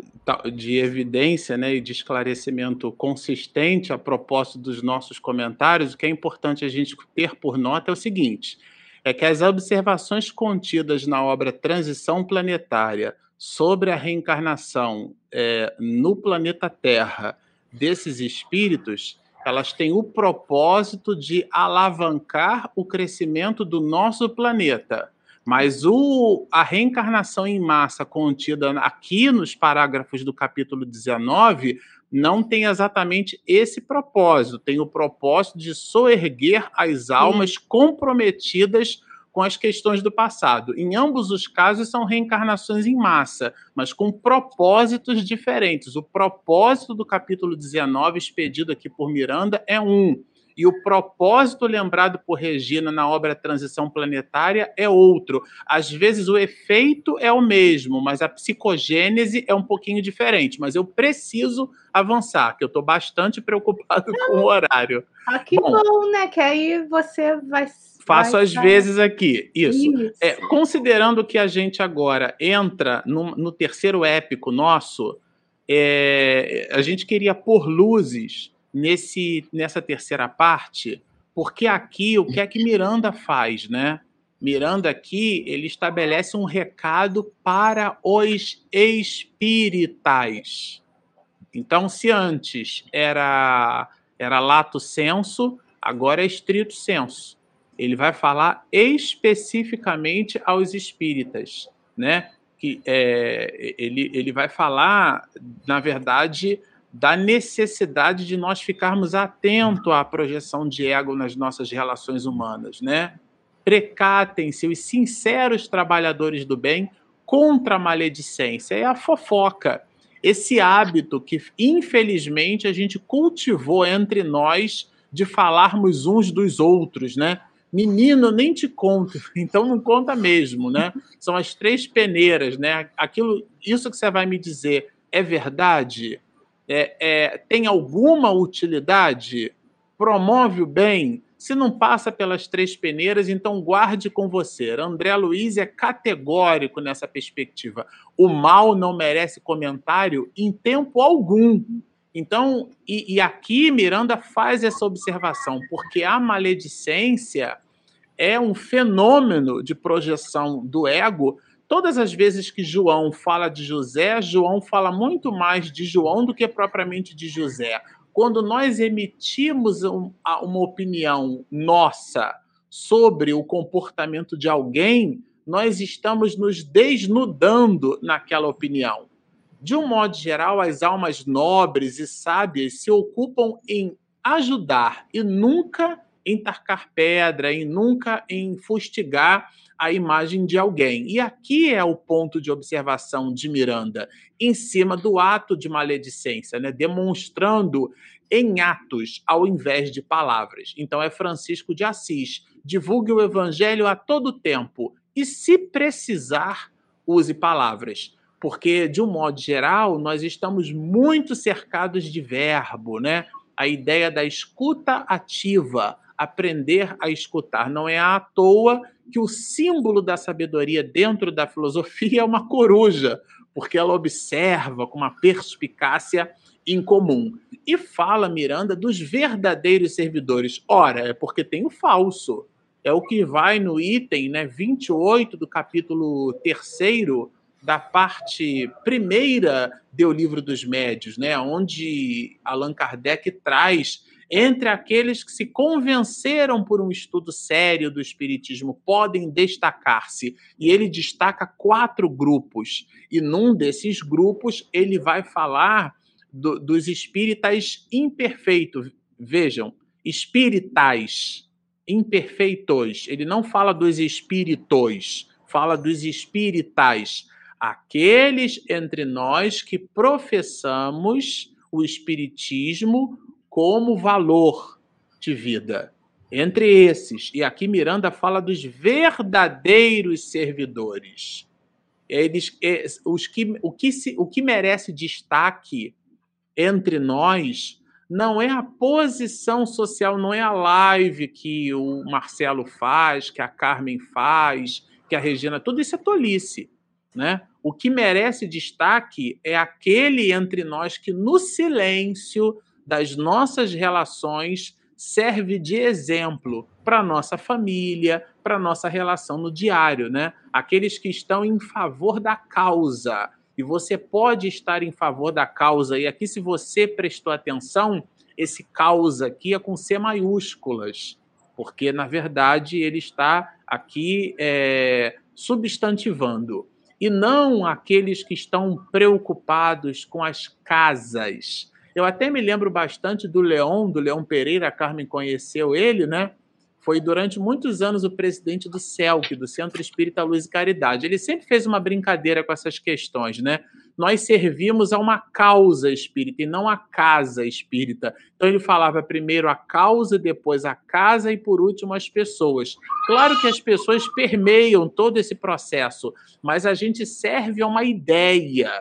de evidência né, e de esclarecimento consistente a propósito dos nossos comentários, o que é importante a gente ter por nota é o seguinte: é que as observações contidas na obra Transição Planetária sobre a reencarnação é, no planeta Terra desses espíritos, elas têm o propósito de alavancar o crescimento do nosso planeta. Mas o, a reencarnação em massa contida aqui nos parágrafos do capítulo 19 não tem exatamente esse propósito, tem o propósito de soerguer as almas comprometidas com as questões do passado. Em ambos os casos são reencarnações em massa, mas com propósitos diferentes. O propósito do capítulo 19, expedido aqui por Miranda, é um. E o propósito lembrado por Regina na obra Transição Planetária é outro. Às vezes o efeito é o mesmo, mas a psicogênese é um pouquinho diferente. Mas eu preciso avançar, que eu estou bastante preocupado com o horário. Ah, que bom, bom né? Que aí você vai. Faço às vezes aqui. Isso. Isso. É, considerando que a gente agora entra no, no terceiro épico nosso, é, a gente queria pôr luzes nesse, nessa terceira parte, porque aqui o que é que Miranda faz, né? Miranda aqui ele estabelece um recado para os espíritas. Então, se antes era Era lato senso, agora é estrito senso. Ele vai falar especificamente aos espíritas, né? Que é, ele, ele vai falar, na verdade, da necessidade de nós ficarmos atentos à projeção de ego nas nossas relações humanas, né? Precatem-se os sinceros trabalhadores do bem contra a maledicência. É a fofoca. Esse hábito que, infelizmente, a gente cultivou entre nós de falarmos uns dos outros, né? Menino, nem te conto, então não conta mesmo, né? São as três peneiras, né? Aquilo, isso que você vai me dizer é verdade? é, é, tem alguma utilidade, promove o bem, se não passa pelas três peneiras, então guarde com você. André Luiz é categórico nessa perspectiva. O mal não merece comentário em tempo algum. Então, e, e aqui Miranda faz essa observação, porque a maledicência é um fenômeno de projeção do ego Todas as vezes que João fala de José, João fala muito mais de João do que propriamente de José. Quando nós emitimos uma opinião nossa sobre o comportamento de alguém, nós estamos nos desnudando naquela opinião. De um modo geral, as almas nobres e sábias se ocupam em ajudar e nunca em tacar pedra, em nunca em fustigar a imagem de alguém. E aqui é o ponto de observação de Miranda, em cima do ato de maledicência, né? demonstrando em atos ao invés de palavras. Então é Francisco de Assis. Divulgue o evangelho a todo tempo e, se precisar, use palavras. Porque, de um modo geral, nós estamos muito cercados de verbo, né? A ideia da escuta ativa, aprender a escutar. Não é à toa que o símbolo da sabedoria dentro da filosofia é uma coruja, porque ela observa com uma perspicácia incomum. E fala Miranda dos verdadeiros servidores. Ora, é porque tem o falso. É o que vai no item né, 28 do capítulo 3 da parte primeira do Livro dos Médios, né, onde Allan Kardec traz entre aqueles que se convenceram por um estudo sério do Espiritismo podem destacar-se. E ele destaca quatro grupos. E num desses grupos ele vai falar do, dos espíritas imperfeitos. Vejam, espiritais, imperfeitos. Ele não fala dos espíritos, fala dos espiritais. Aqueles entre nós que professamos o Espiritismo como valor de vida. Entre esses, e aqui Miranda fala dos verdadeiros servidores. Eles, é, os que, o, que se, o que merece destaque entre nós não é a posição social, não é a live que o Marcelo faz, que a Carmen faz, que a Regina, tudo isso é tolice, né? O que merece destaque é aquele entre nós que no silêncio das nossas relações serve de exemplo para nossa família, para nossa relação no diário, né? Aqueles que estão em favor da causa. E você pode estar em favor da causa. E aqui, se você prestou atenção, esse causa aqui é com C maiúsculas, porque na verdade ele está aqui é, substantivando. E não aqueles que estão preocupados com as casas, eu até me lembro bastante do Leão, do Leão Pereira, a Carmen conheceu ele, né? Foi durante muitos anos o presidente do CELC, do Centro Espírita Luz e Caridade. Ele sempre fez uma brincadeira com essas questões, né? Nós servimos a uma causa espírita e não a casa espírita. Então ele falava primeiro a causa, depois a casa e por último as pessoas. Claro que as pessoas permeiam todo esse processo, mas a gente serve a uma ideia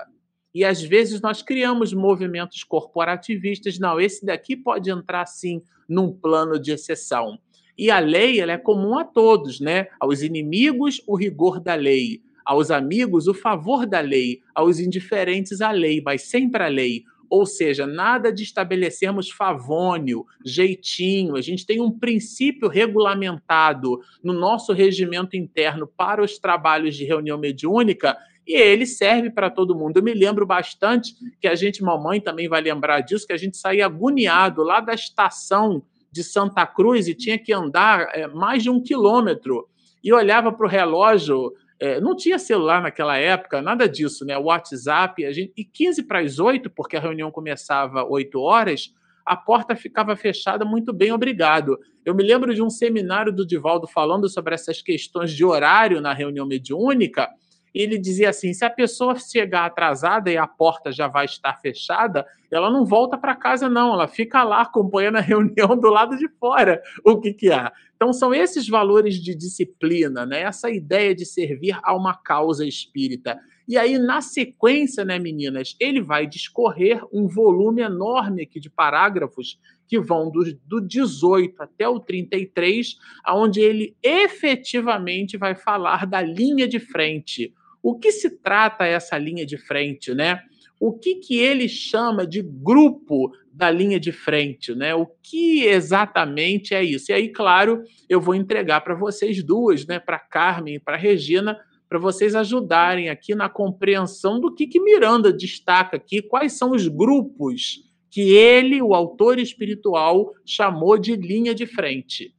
e às vezes nós criamos movimentos corporativistas. Não, esse daqui pode entrar sim num plano de exceção. E a lei ela é comum a todos, né? Aos inimigos, o rigor da lei. Aos amigos, o favor da lei. Aos indiferentes, a lei, mas sempre a lei. Ou seja, nada de estabelecermos favônio, jeitinho. A gente tem um princípio regulamentado no nosso regimento interno para os trabalhos de reunião mediúnica e ele serve para todo mundo. Eu me lembro bastante que a gente, mamãe também vai lembrar disso, que a gente saía agoniado lá da estação de Santa Cruz e tinha que andar é, mais de um quilômetro e olhava para o relógio. É, não tinha celular naquela época, nada disso, né? WhatsApp, a gente, e 15 para as 8, porque a reunião começava 8 horas, a porta ficava fechada, muito bem, obrigado. Eu me lembro de um seminário do Divaldo falando sobre essas questões de horário na reunião mediúnica, ele dizia assim: se a pessoa chegar atrasada e a porta já vai estar fechada, ela não volta para casa, não, ela fica lá acompanhando a reunião do lado de fora, o que, que há. Então, são esses valores de disciplina, né? essa ideia de servir a uma causa espírita. E aí, na sequência, né, meninas, ele vai discorrer um volume enorme aqui de parágrafos que vão do, do 18 até o 33, onde ele efetivamente vai falar da linha de frente. O que se trata essa linha de frente, né? O que, que ele chama de grupo da linha de frente, né? O que exatamente é isso? E aí, claro, eu vou entregar para vocês duas, né? Para Carmen e para Regina, para vocês ajudarem aqui na compreensão do que, que Miranda destaca aqui, quais são os grupos que ele, o autor espiritual, chamou de linha de frente.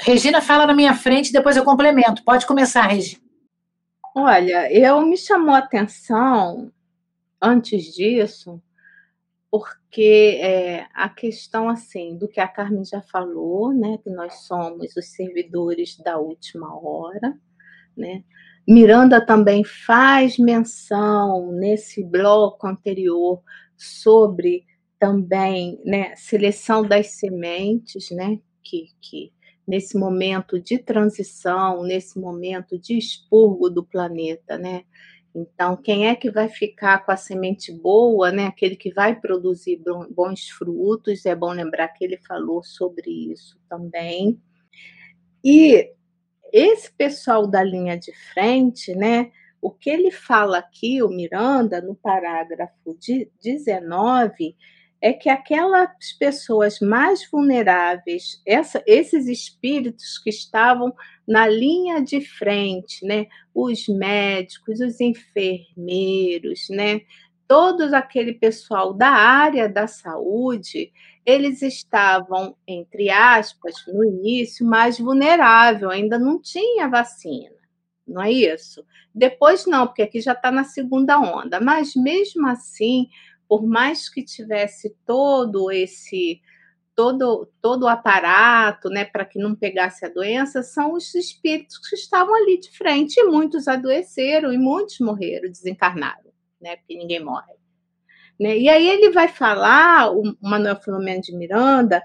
Regina fala na minha frente, depois eu complemento. Pode começar, Regina. Olha, eu me chamou a atenção antes disso, porque é, a questão assim do que a Carmen já falou, né, que nós somos os servidores da última hora, né? Miranda também faz menção nesse bloco anterior sobre também né, seleção das sementes, né, que, que nesse momento de transição, nesse momento de expurgo do planeta, né? Então, quem é que vai ficar com a semente boa, né? Aquele que vai produzir bons frutos, é bom lembrar que ele falou sobre isso também. E esse pessoal da linha de frente, né? O que ele fala aqui, o Miranda, no parágrafo 19, é que aquelas pessoas mais vulneráveis, essa, esses espíritos que estavam na linha de frente, né? Os médicos, os enfermeiros, né? Todo aquele pessoal da área da saúde, eles estavam, entre aspas, no início, mais vulnerável, ainda não tinha vacina, não é isso? Depois não, porque aqui já está na segunda onda, mas mesmo assim, por mais que tivesse todo esse todo todo o aparato, né, para que não pegasse a doença, são os espíritos que estavam ali de frente e muitos adoeceram e muitos morreram, desencarnaram, né, porque ninguém morre. Né? E aí ele vai falar, o Manuel Filomeno de Miranda,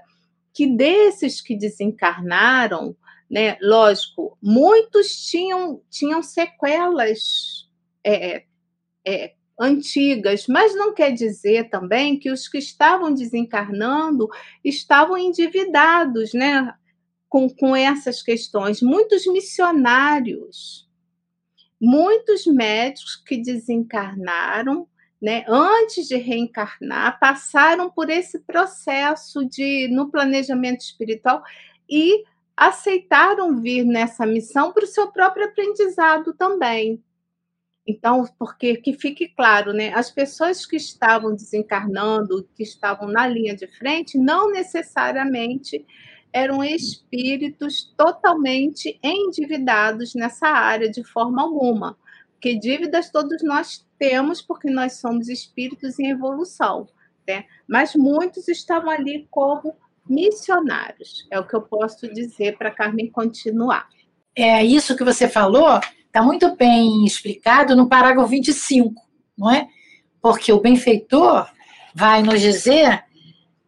que desses que desencarnaram, né, lógico, muitos tinham, tinham sequelas é, é, antigas, mas não quer dizer também que os que estavam desencarnando estavam endividados né, com, com essas questões. Muitos missionários, muitos médicos que desencarnaram né, antes de reencarnar, passaram por esse processo de no planejamento espiritual e aceitaram vir nessa missão para o seu próprio aprendizado também. Então, porque que fique claro, né, as pessoas que estavam desencarnando, que estavam na linha de frente, não necessariamente eram espíritos totalmente endividados nessa área de forma alguma. Porque dívidas todos nós temos porque nós somos espíritos em evolução, né? Mas muitos estavam ali como missionários. É o que eu posso dizer para Carmen continuar. É isso que você falou, está muito bem explicado no parágrafo 25, não é? Porque o benfeitor vai nos dizer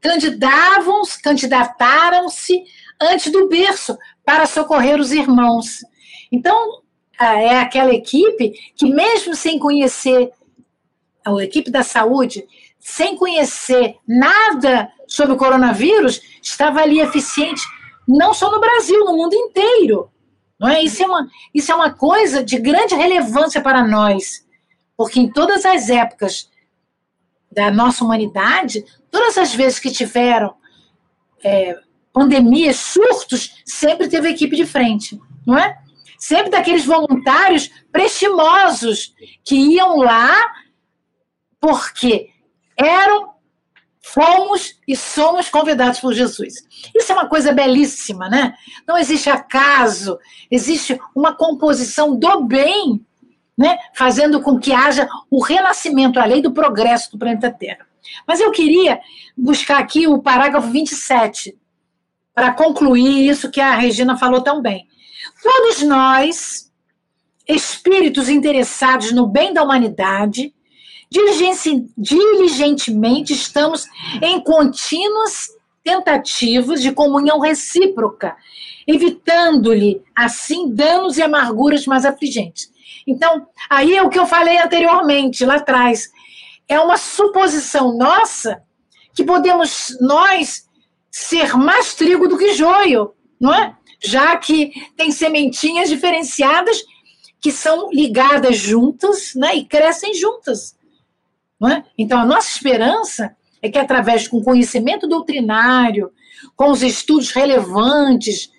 candidavam-se, candidataram-se antes do berço para socorrer os irmãos. Então, é aquela equipe que, mesmo sem conhecer, a equipe da saúde, sem conhecer nada sobre o coronavírus, estava ali eficiente, não só no Brasil, no mundo inteiro. Não é? Isso, é uma, isso é uma coisa de grande relevância para nós, porque em todas as épocas da nossa humanidade, todas as vezes que tiveram é, pandemias, surtos, sempre teve equipe de frente, não é? sempre daqueles voluntários prestimosos que iam lá porque eram, fomos e somos convidados por Jesus. Isso é uma coisa belíssima, né? Não existe acaso, existe uma composição do bem, né? Fazendo com que haja o renascimento, a lei do progresso do planeta Terra. Mas eu queria buscar aqui o parágrafo 27, para concluir isso que a Regina falou tão bem. Todos nós, espíritos interessados no bem da humanidade, diligentemente estamos em contínuas tentativas de comunhão recíproca, evitando-lhe, assim, danos e amarguras mais afligentes. Então, aí é o que eu falei anteriormente, lá atrás. É uma suposição nossa que podemos nós ser mais trigo do que joio, não é? Já que tem sementinhas diferenciadas que são ligadas juntas né, e crescem juntas. É? Então, a nossa esperança é que, através com conhecimento doutrinário, com os estudos relevantes,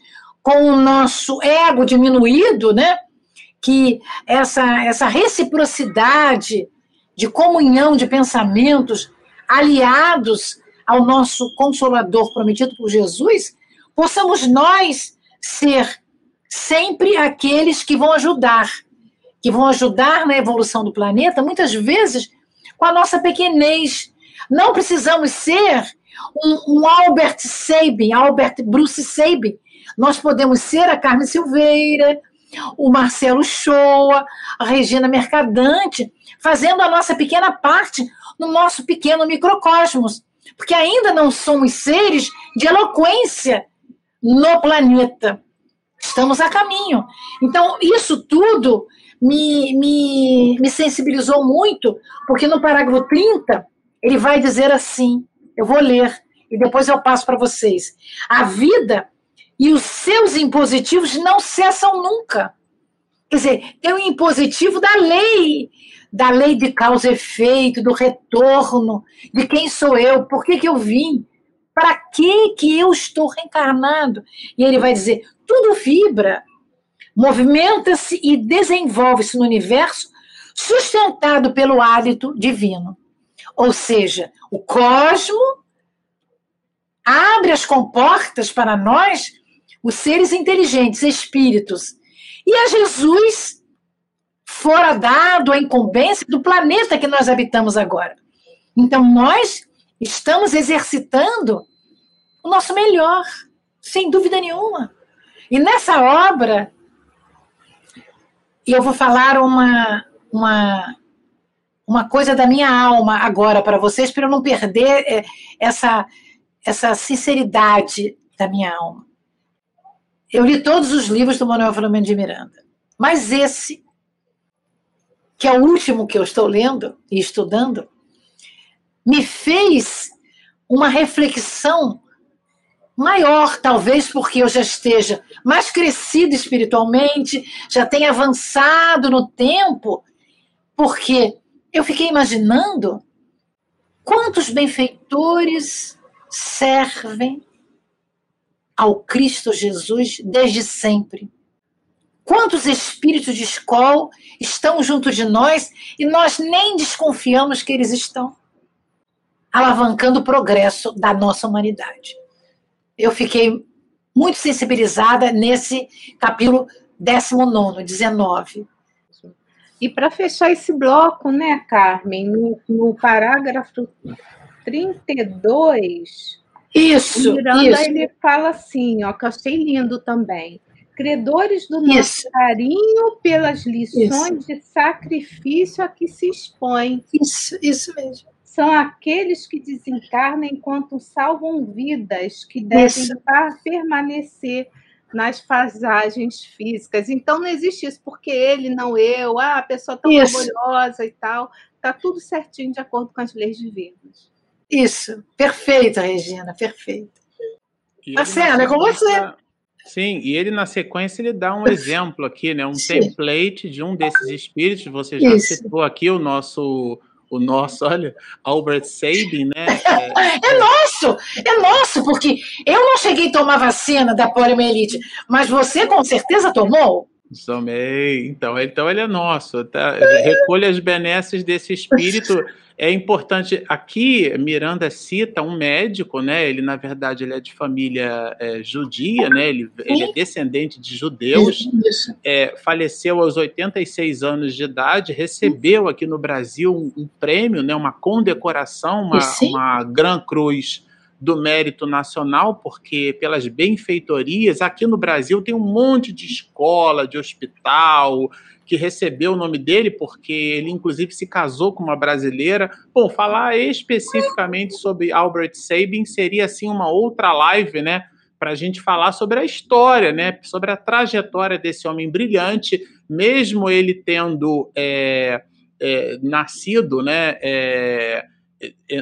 com o nosso ego diminuído, né, que essa, essa reciprocidade de comunhão de pensamentos aliados ao nosso consolador prometido por Jesus, possamos nós ser sempre aqueles que vão ajudar, que vão ajudar na evolução do planeta, muitas vezes com a nossa pequenez. Não precisamos ser um, um Albert Sabin, Albert Bruce Sabin. Nós podemos ser a Carmen Silveira, o Marcelo Shoa, a Regina Mercadante, fazendo a nossa pequena parte no nosso pequeno microcosmos, porque ainda não somos seres de eloquência no planeta. Estamos a caminho. Então, isso tudo me, me, me sensibilizou muito, porque no parágrafo 30, ele vai dizer assim: eu vou ler e depois eu passo para vocês. A vida e os seus impositivos não cessam nunca. Quer dizer, tem o impositivo da lei, da lei de causa e efeito, do retorno, de quem sou eu, por que, que eu vim, para que, que eu estou reencarnado. E ele vai dizer: tudo vibra, movimenta-se e desenvolve-se no universo sustentado pelo hálito divino. Ou seja, o cosmo abre as comportas para nós, os seres inteligentes, espíritos. E a Jesus fora dado a incumbência do planeta que nós habitamos agora. Então, nós estamos exercitando o nosso melhor, sem dúvida nenhuma. E nessa obra, e eu vou falar uma, uma, uma coisa da minha alma agora para vocês, para eu não perder é, essa, essa sinceridade da minha alma. Eu li todos os livros do Manuel Filomeno de Miranda, mas esse, que é o último que eu estou lendo e estudando, me fez uma reflexão maior, talvez porque eu já esteja mais crescido espiritualmente, já tenha avançado no tempo, porque eu fiquei imaginando quantos benfeitores servem ao Cristo Jesus desde sempre. Quantos espíritos de escola estão junto de nós e nós nem desconfiamos que eles estão alavancando o progresso da nossa humanidade eu fiquei muito sensibilizada nesse capítulo 19, 19. E para fechar esse bloco, né, Carmen, no, no parágrafo 32, isso, Miranda isso. ele fala assim, ó, que eu achei lindo também. Credores do nosso isso. carinho pelas lições isso. de sacrifício a que se expõe. Isso, isso mesmo são aqueles que desencarnam enquanto salvam vidas, que devem isso. permanecer nas pasagens físicas. Então não existe isso, porque ele, não eu, ah, a pessoa tão isso. orgulhosa e tal. Está tudo certinho de acordo com as leis divinas. Isso, perfeita, Regina, perfeita. Marcela, é com você. Sim, e ele na sequência ele dá um exemplo aqui, né? Um Sim. template de um desses espíritos. Você já Isso. citou aqui o nosso o nosso, olha, Albert Sabin, né? É... é... nosso, é nosso, porque eu não cheguei a tomar vacina da poliomielite, mas você com certeza tomou? Também. Então, então ele é nosso. Tá? Recolha as benesses desse espírito. É importante. Aqui, Miranda cita um médico, né? Ele, na verdade, ele é de família é, judia, né? Ele, ele, é descendente de judeus. É, faleceu aos 86 anos de idade, recebeu aqui no Brasil um, um prêmio, né? uma condecoração, uma, uma Gran Cruz do mérito nacional, porque pelas benfeitorias, aqui no Brasil tem um monte de escola, de hospital, que recebeu o nome dele, porque ele inclusive se casou com uma brasileira. Bom, falar especificamente sobre Albert Sabin seria assim uma outra live, né? Para a gente falar sobre a história, né? Sobre a trajetória desse homem brilhante, mesmo ele tendo é, é, nascido, né? É,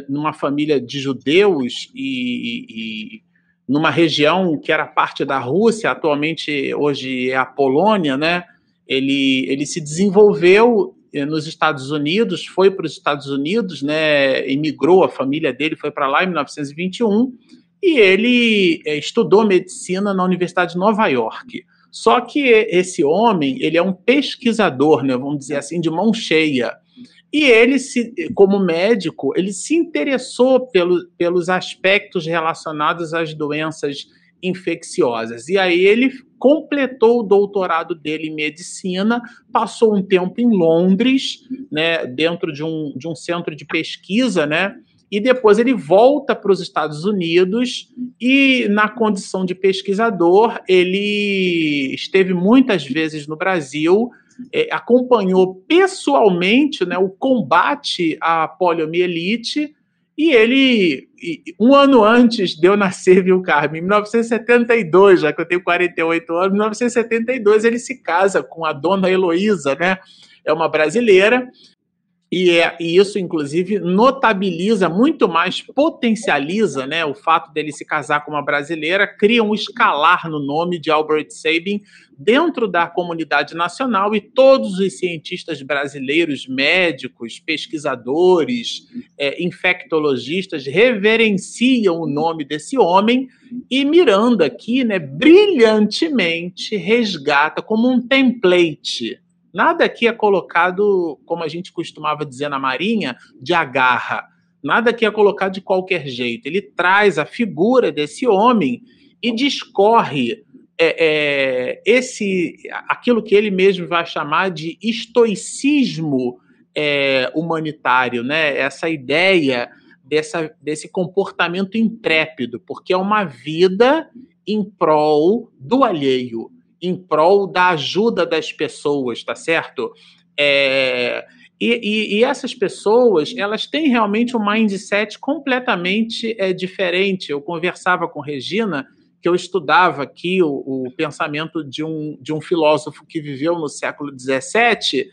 numa família de judeus e, e, numa região que era parte da Rússia, atualmente hoje é a Polônia, né? Ele, ele se desenvolveu é, nos Estados Unidos, foi para os Estados Unidos, né? Emigrou, a família dele foi para lá em 1921 e ele estudou medicina na Universidade de Nova York. Só que esse homem, ele é um pesquisador, né, vamos dizer assim, de mão cheia. E ele, se, como médico, ele se interessou pelo, pelos aspectos relacionados às doenças infecciosas. E aí ele completou o doutorado dele em medicina, passou um tempo em Londres, né, dentro de um, de um centro de pesquisa, né, e depois ele volta para os Estados Unidos e, na condição de pesquisador, ele esteve muitas vezes no Brasil é, acompanhou pessoalmente né, o combate à poliomielite e ele, um ano antes de eu nascer, viu, Carmen? Em 1972, já que eu tenho 48 anos, em 1972 ele se casa com a dona Heloísa, né? É uma brasileira, e, é, e, isso, inclusive, notabiliza muito mais, potencializa né, o fato dele se casar com uma brasileira, cria um escalar no nome de Albert Sabin dentro da comunidade nacional e todos os cientistas brasileiros, médicos, pesquisadores, é, infectologistas reverenciam o nome desse homem e Miranda aqui, né, brilhantemente resgata como um template Nada aqui é colocado, como a gente costumava dizer na Marinha, de agarra. Nada aqui é colocado de qualquer jeito. Ele traz a figura desse homem e discorre é, é, esse, aquilo que ele mesmo vai chamar de estoicismo é, humanitário, né? Essa ideia dessa, desse comportamento intrépido, porque é uma vida em prol do alheio em prol da ajuda das pessoas, tá certo? É, e, e, e, essas pessoas, elas têm realmente um mindset completamente é, diferente. Eu conversava com Regina, que eu estudava aqui o, o, pensamento de um, de um filósofo que viveu no século XVII,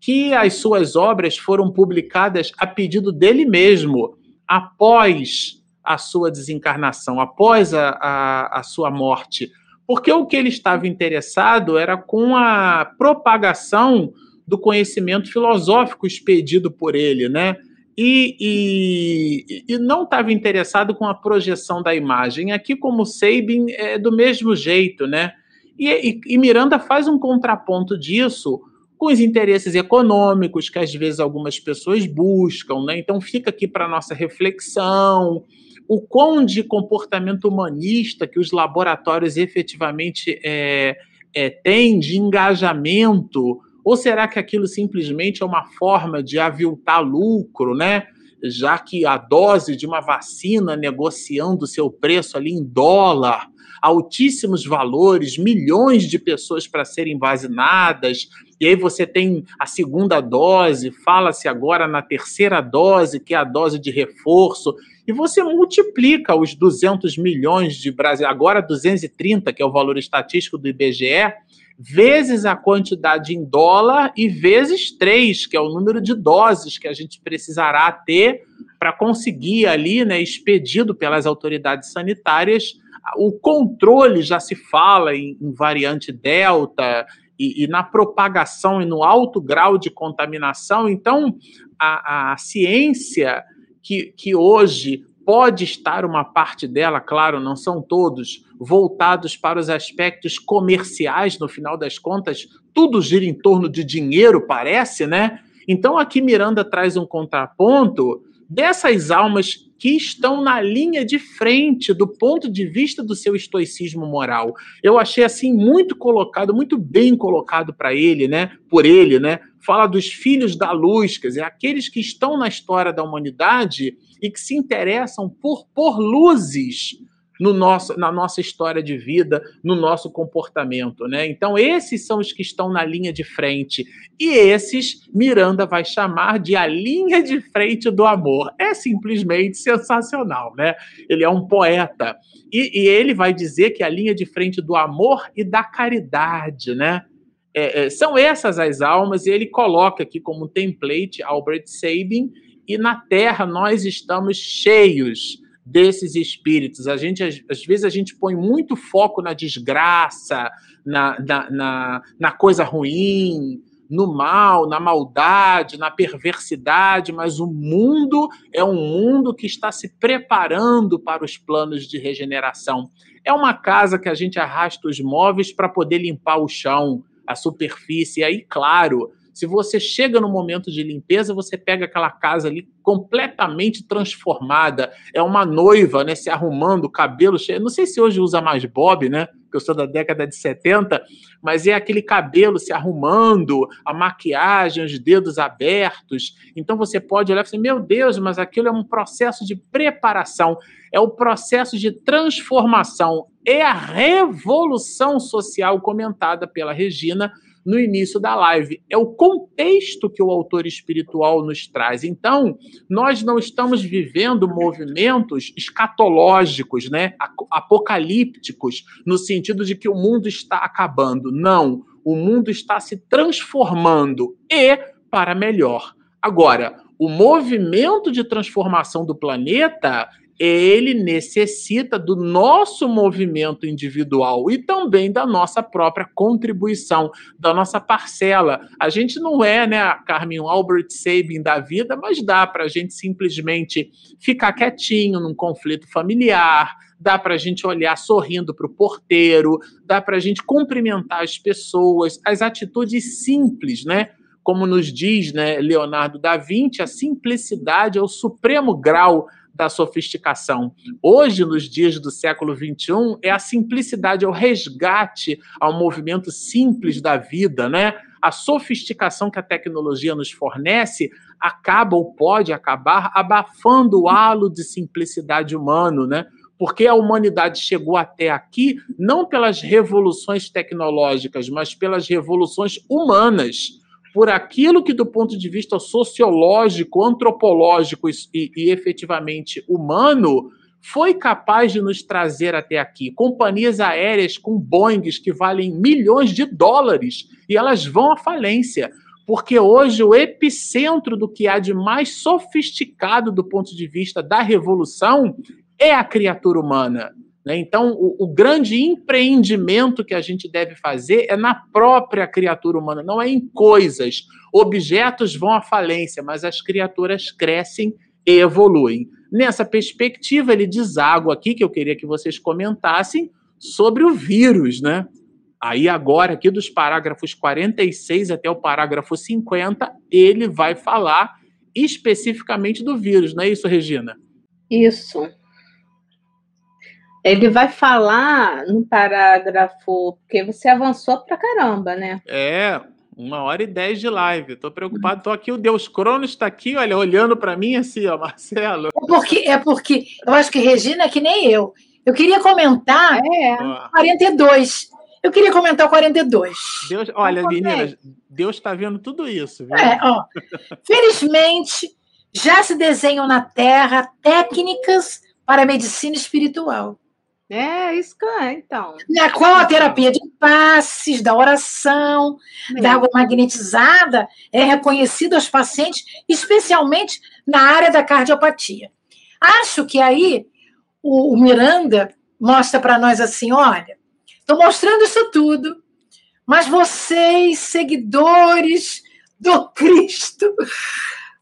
que as suas obras foram publicadas a pedido dele mesmo, após a sua desencarnação, após a, a, a sua morte porque o que ele estava interessado era com a propagação do conhecimento filosófico expedido por ele, né? E, e, e não estava interessado com a projeção da imagem. Aqui, como Sabin, é do mesmo jeito, né? E, e, Miranda faz um contraponto disso com os interesses econômicos que às vezes algumas pessoas buscam, né? Então fica aqui para nossa reflexão o quão de comportamento humanista que os laboratórios efetivamente é, é, têm, de engajamento, ou será que aquilo simplesmente é uma forma de aviltar lucro, né? Já que a dose de uma vacina negociando seu preço ali em dólar, altíssimos valores, milhões de pessoas para serem vacinadas, e aí você tem a segunda dose, fala-se agora na terceira dose, que é a dose de reforço, e você multiplica os 200 milhões de Brasil, agora 230, que é o valor estatístico do IBGE, vezes a quantidade em dólar e vezes 3, que é o número de doses que a gente precisará ter para conseguir ali, né, expedido pelas autoridades sanitárias, o controle já se fala em, em variante Delta e, e, na propagação e no alto grau de contaminação. Então, a, a ciência que, que hoje pode estar uma parte dela, claro, não são todos, voltados para os aspectos comerciais, no final das contas, tudo gira em torno de dinheiro, parece, né? Então aqui Miranda traz um contraponto dessas almas que estão na linha de frente do ponto de vista do seu estoicismo moral. Eu achei assim muito colocado, muito bem colocado para ele, né? Por ele, né? Fala dos filhos da luz, quer dizer, aqueles que estão na história da humanidade e que se interessam por por luzes no nosso, na nossa história de vida, no nosso comportamento, né? Então esses são os que estão na linha de frente e esses Miranda vai chamar de a linha de frente do amor. É simplesmente sensacional, né? Ele é um poeta e, e ele vai dizer que a linha de frente do amor e da caridade, né? É, é, são essas as almas e ele coloca aqui como template Albert Sabin e na Terra nós estamos cheios desses espíritos. A gente, às, às, vezes, a gente põe muito foco na desgraça, na, na, na, na coisa ruim, no mal, na maldade, na perversidade, mas o mundo é um mundo que está se preparando para os planos de regeneração. É uma casa que a gente arrasta os móveis para poder limpar o chão, a superfície, e aí, claro, se você chega no momento de limpeza, você pega aquela casa ali completamente transformada. É uma noiva, né, se arrumando, cabelo cheio. Não sei se hoje usa mais bob, né? Porque eu sou da década de 70, mas é aquele cabelo se arrumando, a maquiagem, os dedos abertos. Então você pode olhar e falar: meu Deus, mas aquilo é um processo de preparação, é o processo de transformação, é a revolução social comentada pela Regina no início da live. É o contexto que o autor espiritual nos traz. Então, nós não estamos vivendo movimentos escatológicos, né? apocalípticos, no sentido de que o mundo está acabando. Não. O mundo está se transformando e para melhor. Agora, o movimento de transformação do planeta ele necessita do nosso movimento individual e também da nossa própria contribuição, da nossa parcela. A gente não é, né, Carmen Albert Sabin da vida, mas dá para a gente simplesmente ficar quietinho num conflito familiar, dá para a gente olhar sorrindo para o porteiro, dá para a gente cumprimentar as pessoas, as atitudes simples, né? Como nos diz né, Leonardo da Vinci, a simplicidade é o supremo grau da sofisticação. Hoje, nos dias do século XXI, é a simplicidade, é o resgate ao movimento simples da vida, né? A sofisticação que a tecnologia nos fornece acaba ou pode acabar abafando o halo de simplicidade humano, né? Porque a humanidade chegou até aqui não pelas revoluções tecnológicas, mas pelas revoluções humanas por aquilo que, do ponto de vista sociológico, antropológico e, e efetivamente humano, foi capaz de nos trazer até aqui. Companhias aéreas com Boeings que valem milhões de dólares e elas vão à falência. Porque hoje o epicentro do que há de mais sofisticado do ponto de vista da revolução é a criatura humana. Né? Então, o, o, grande empreendimento que a gente deve fazer é na própria criatura humana, não é em coisas. Objetos vão à falência, mas as criaturas crescem e evoluem. Nessa perspectiva, ele deságua aqui, que eu queria que vocês comentassem, sobre o vírus, né? Aí agora, aqui dos parágrafos 46 até o parágrafo 50, ele vai falar especificamente do vírus, não é isso, Regina? Isso. Ele vai falar no parágrafo, porque você avançou pra caramba, né? É, uma hora e dez de live. Tô preocupado, tô aqui, o Deus Cronos está aqui, olha, olhando para mim assim, ó, Marcelo. É porque, é porque eu acho que Regina é que nem eu. Eu queria comentar é. 42. Eu queria comentar o 42. Deus, olha, meninas, Deus está vendo tudo isso. Viu? É, ó. Felizmente, já se desenham na Terra técnicas para a medicina espiritual. É, isso que é, então. Na qual a terapia de passes, da oração, é. da água magnetizada é reconhecida aos pacientes, especialmente na área da cardiopatia. Acho que aí o, o Miranda mostra para nós assim: olha, estou mostrando isso tudo, mas vocês, seguidores do Cristo,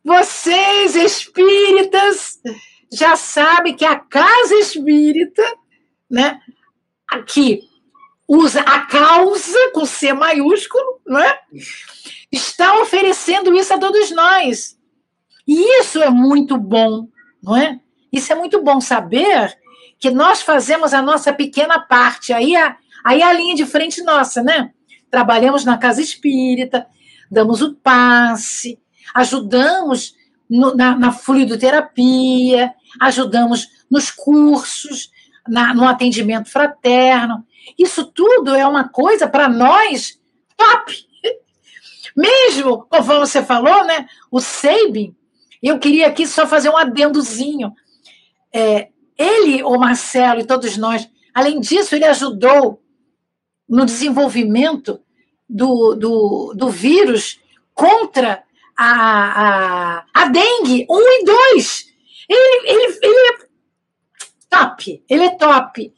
vocês espíritas, já sabe que a casa espírita, né, aqui usa a causa com C maiúsculo, não é? Está oferecendo isso a todos nós. E isso é muito bom, não é? Isso é muito bom saber que nós fazemos a nossa pequena parte. Aí a, aí a linha de frente nossa, né? Trabalhamos na casa espírita, damos o passe, ajudamos no, na, na fluidoterapia, ajudamos nos cursos, na, no atendimento fraterno. Isso tudo é uma coisa para nós top. Mesmo, como você falou, né? O Sabin, eu queria aqui só fazer um adendozinho. É, ele, o Marcelo e todos nós, além disso, ele ajudou no desenvolvimento do, do, do vírus contra a, a, a dengue 1 e 2. Ele, ele, ele top, ele é top.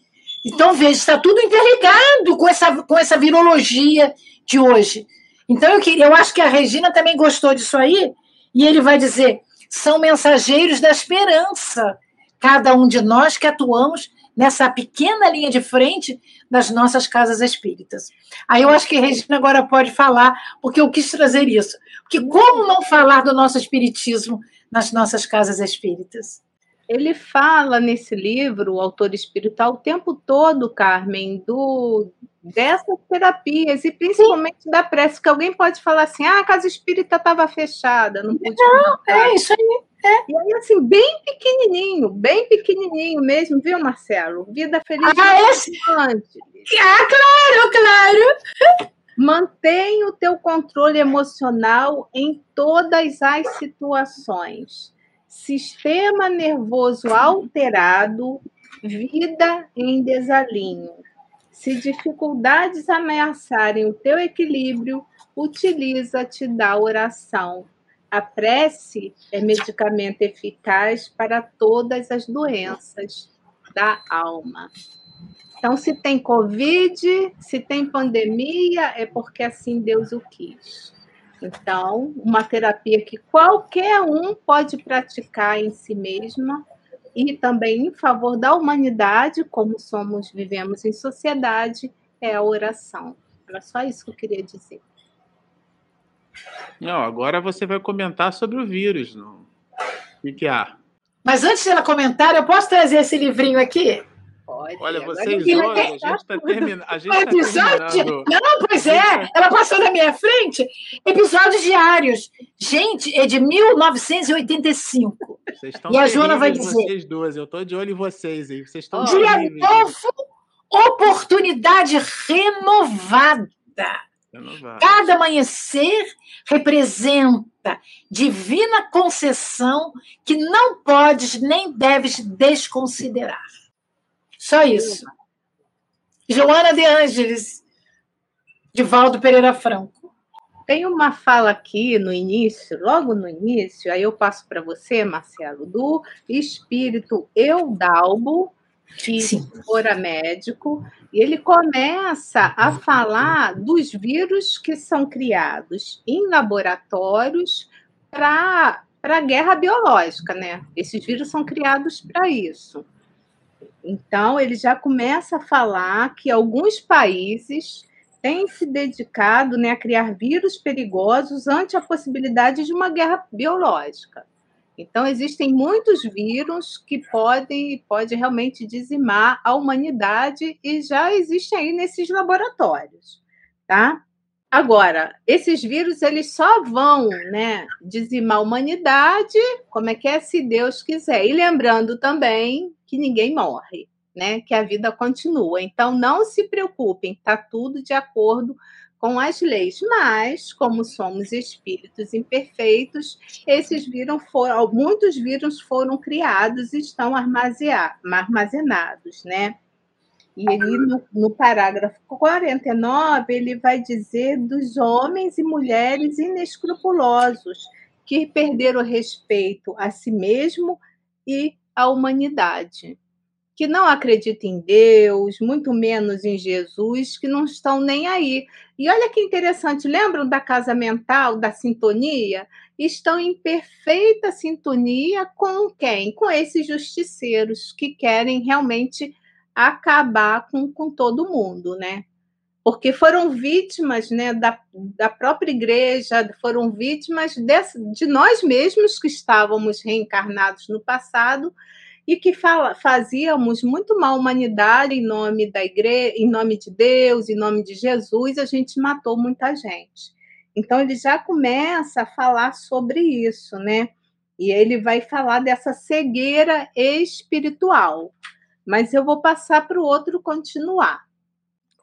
Então, veja, está tudo interligado com essa, com essa virologia de hoje. Então, eu, eu acho que a Regina também gostou disso aí, e ele vai dizer: são mensageiros da esperança, cada um de nós que atuamos nessa pequena linha de frente das nossas casas espíritas. Aí eu acho que a Regina agora pode falar, porque eu quis trazer isso. Porque como não falar do nosso espiritismo nas nossas casas espíritas? Ele fala nesse livro, o autor espiritual, o tempo todo, Carmen, do dessas terapias e principalmente Sim. da prece, que alguém pode falar assim: ah, a casa espírita estava fechada, não pude. Não, é isso aí. É. E aí, assim, bem pequenininho, bem pequenininho mesmo, viu, Marcelo? Vida feliz. Ah, esse... ah claro, claro. Mantém o teu controle emocional em todas as situações. Sistema nervoso alterado, vida em desalinho. Se dificuldades ameaçarem o teu equilíbrio, utiliza-te da oração a prece é medicamento eficaz para todas as doenças da alma. Então, se tem Covid, se tem pandemia, é porque assim Deus o quis. Então, uma terapia que qualquer um pode praticar em si mesma e também em favor da humanidade, como somos, vivemos em sociedade, é a oração. Era só isso que eu queria dizer. Não, agora você vai comentar sobre o vírus. Não. O que, que há? Mas antes dela comentar, eu posso trazer esse livrinho aqui? Pode. Olha, vocês olham, a gente está termina... Tá terminando. Não, pois é, ela passou na minha frente. Episódios diários. Gente, é de 1985. Vocês estão e a Joana vai dizer. Vocês duas, eu estou de olho em vocês aí. Vocês estão Dia novo, oportunidade renovada. Cada amanhecer representa divina concessão que não podes nem deves desconsiderar. Só isso. Joana de Ângeles, de Valdo Pereira Franco. Tem uma fala aqui no início, logo no início, aí eu passo para você, Marcelo, do espírito Eudalbo, que fora médico, e ele começa a falar dos vírus que são criados em laboratórios para a guerra biológica, né? Esses vírus são criados para isso. Então, ele já começa a falar que alguns países têm se dedicado né, a criar vírus perigosos ante a possibilidade de uma guerra biológica. Então, existem muitos vírus que podem pode realmente dizimar a humanidade e já existem aí nesses laboratórios, tá? Agora, esses vírus eles só vão, né, dizimar a humanidade, como é que é se Deus quiser. E lembrando também que ninguém morre, né? Que a vida continua. Então não se preocupem, tá tudo de acordo com as leis, mas como somos espíritos imperfeitos, esses vírus foram, muitos vírus foram criados e estão armazenados, né? E ele, no, no parágrafo 49, ele vai dizer dos homens e mulheres inescrupulosos que perderam o respeito a si mesmo e à humanidade. que não acreditam em Deus, muito menos em Jesus, que não estão nem aí. E olha que interessante, lembram da casa mental, da sintonia? Estão em perfeita sintonia com quem? Com esses justiceiros que querem realmente acabar com, com todo mundo, né? Porque foram vítimas né, da, da própria igreja, foram vítimas de, de nós mesmos que estávamos reencarnados no passado e que fala, fazíamos muito mal à humanidade em nome da igreja, em nome de Deus, em nome de Jesus, a gente matou muita gente. Então ele já começa a falar sobre isso, né? E ele vai falar dessa cegueira espiritual. Mas eu vou passar para o outro continuar.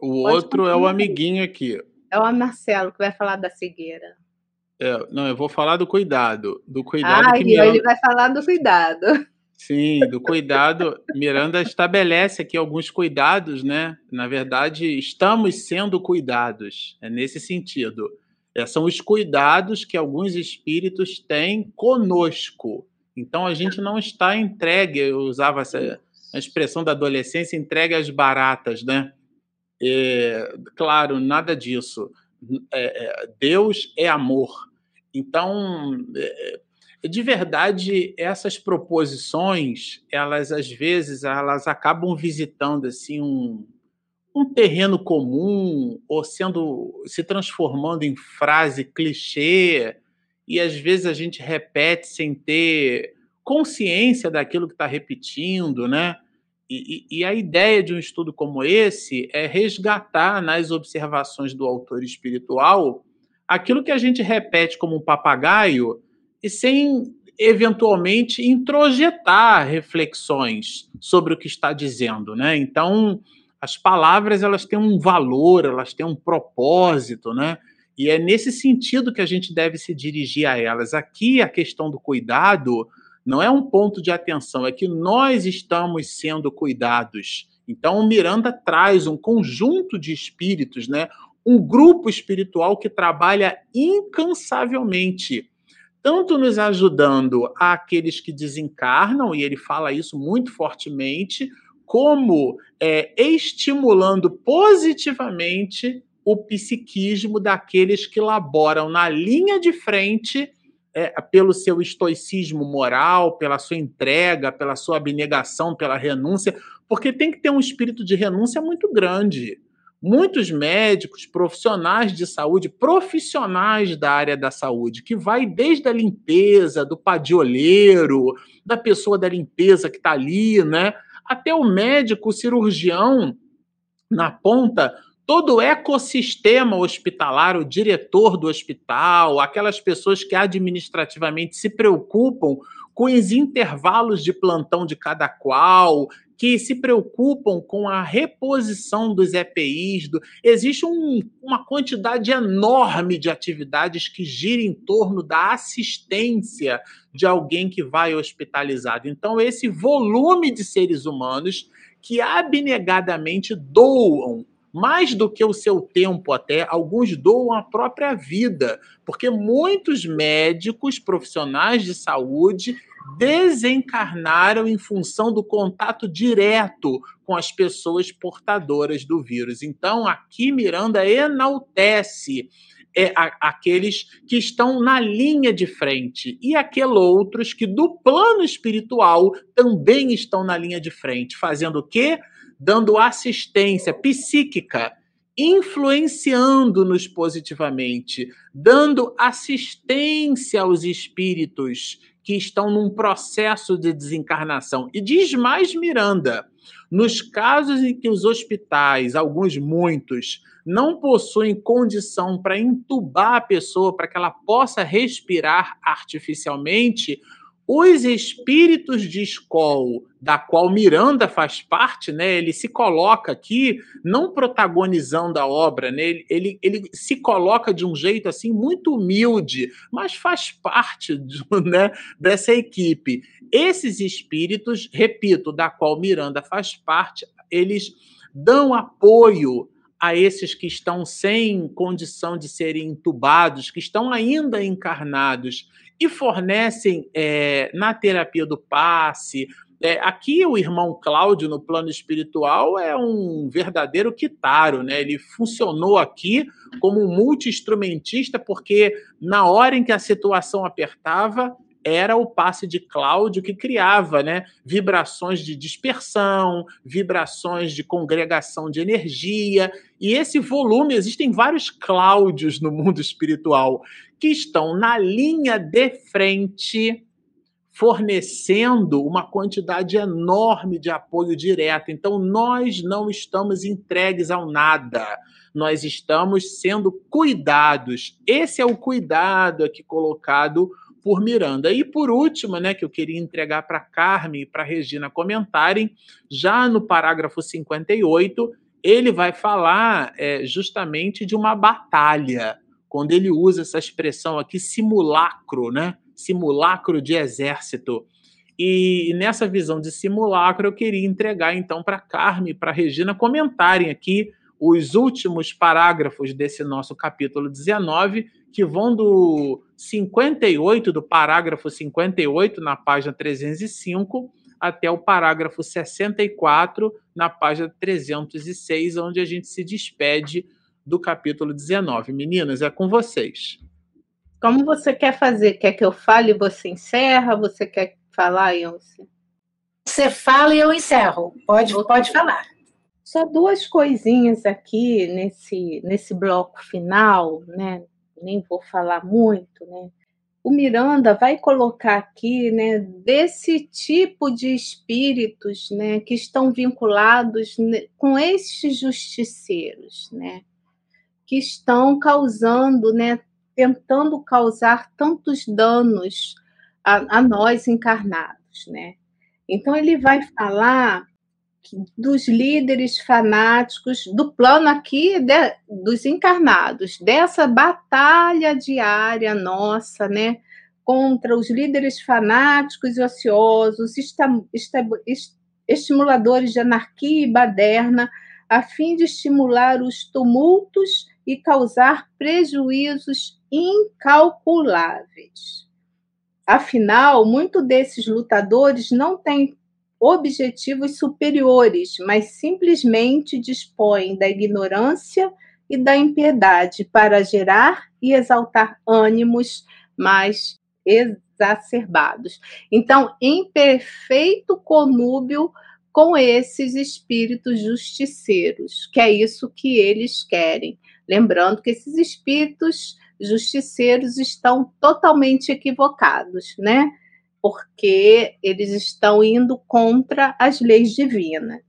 O Pode outro continuar. é o amiguinho aqui. É o Marcelo que vai falar da cegueira. É, não, eu vou falar do cuidado. Do cuidado ah, que Miranda... ele vai falar do cuidado. Sim, do cuidado. Miranda estabelece aqui alguns cuidados, né? Na verdade, estamos sendo cuidados. É nesse sentido. É, são os cuidados que alguns espíritos têm conosco. Então a gente não está entregue, eu usava essa a expressão da adolescência, entregue às baratas, né? É, claro, nada disso. É, é Deus é amor. Então, é, de verdade, essas proposições, elas às vezes elas acabam visitando assim um, um terreno comum ou sendo se transformando em frase clichê e às vezes a gente repete sem ter consciência daquilo que está repetindo, né? E, e, e, a ideia de um estudo como esse é resgatar nas observações do autor espiritual aquilo que a gente repete como um papagaio e sem eventualmente introjetar reflexões sobre o que está dizendo, né? Então, as palavras elas têm um valor, elas têm um propósito, né? E é nesse sentido que a gente deve se dirigir a elas. Aqui a questão do cuidado não é um ponto de atenção, é que nós estamos sendo cuidados. Então, o Miranda traz um conjunto de espíritos, né? um grupo espiritual que trabalha incansavelmente tanto nos ajudando aqueles que desencarnam, e ele fala isso muito fortemente, como é, estimulando positivamente o psiquismo daqueles que laboram na linha de frente é, pelo seu estoicismo moral, pela sua entrega, pela sua abnegação, pela renúncia, porque tem que ter um espírito de renúncia muito grande muitos médicos, profissionais de saúde, profissionais da área da saúde, que vai desde a limpeza, do padioleiro, da pessoa da limpeza que está ali, né? Até o médico, o cirurgião na ponta, todo o ecossistema hospitalar, o diretor do hospital, aquelas pessoas que administrativamente se preocupam com os intervalos de plantão de cada qual, que se preocupam com a reposição dos EPIs. Do... Existe um, uma quantidade enorme de atividades que gira em torno da assistência de alguém que vai hospitalizado. Então, esse volume de seres humanos que abnegadamente doam mais do que o seu tempo até, alguns doam a própria vida, porque muitos médicos, profissionais de saúde, desencarnaram em função do contato direto com as pessoas portadoras do vírus. Então, aqui Miranda enaltece é, a, aqueles que estão na linha de frente e aqueles outros que, do plano espiritual, também estão na linha de frente, fazendo o quê? Dando assistência psíquica influenciando-nos positivamente, dando assistência aos espíritos que estão num processo de desencarnação. E diz mais Miranda: nos casos em que os hospitais, alguns muitos, não possuem condição para entubar a pessoa para que ela possa respirar artificialmente, os espíritos de escola, da qual Miranda faz parte, né, ele se coloca aqui não protagonizando a obra, né, ele, ele, ele se coloca de um jeito assim muito humilde, mas faz parte de, né, dessa equipe. Esses espíritos, repito, da qual Miranda faz parte, eles dão apoio a esses que estão sem condição de serem entubados, que estão ainda encarnados e fornecem é, na terapia do passe, É, aqui o irmão Cláudio, no plano espiritual, é um verdadeiro quitaro, né? Ele funcionou aqui como um multi-instrumentista, porque na hora em que a situação apertava, era o passe de Cláudio que criava né, vibrações de dispersão, vibrações de congregação de energia. E esse volume, existem vários Cláudios no mundo espiritual que estão na linha de frente, fornecendo uma quantidade enorme de apoio direto. Então, nós não estamos entregues ao nada. Nós estamos sendo cuidados. Esse é o cuidado aqui colocado por Miranda. E por último, né, que eu queria entregar para Carmen e para Regina comentarem, já no parágrafo 58, ele vai falar é, justamente de uma batalha, quando ele usa essa expressão aqui, simulacro, né? Simulacro de exército. E nessa visão de simulacro, eu queria entregar então para Carmen e para Regina comentarem aqui os últimos parágrafos desse nosso capítulo 19, que vão do 58, do parágrafo 58, na página 305, até o parágrafo 64, na página 306, onde a gente se despede do capítulo 19. Meninas, é com vocês. Como você quer fazer? Quer que eu fale e você encerra? Você quer falar, Ilse? Você fala e eu encerro. Pode, pode falar. Só duas coisinhas aqui nesse, nesse bloco final, né? Nem vou falar muito, né? O Miranda vai colocar aqui, né, desse tipo de espíritos, né, que estão vinculados com esses justiceiros, né, que estão causando, né, tentando causar tantos danos a, a nós encarnados, né. Então ele vai falar dos líderes fanáticos, do plano aqui de, dos encarnados, dessa batalha diária nossa, né, contra os líderes fanáticos e ociosos, esta, esta, estimuladores de anarquia e baderna, a fim de estimular os tumultos e causar prejuízos incalculáveis. Afinal, muito desses lutadores não têm objetivos superiores, mas simplesmente dispõem da ignorância e da impiedade para gerar e exaltar ânimos mais exacerbados. Então, em perfeito conúbio com esses espíritos justiceiros, que é isso que eles querem. Lembrando que esses espíritos justiceiros estão totalmente equivocados, né? Porque eles estão indo contra as leis divinas.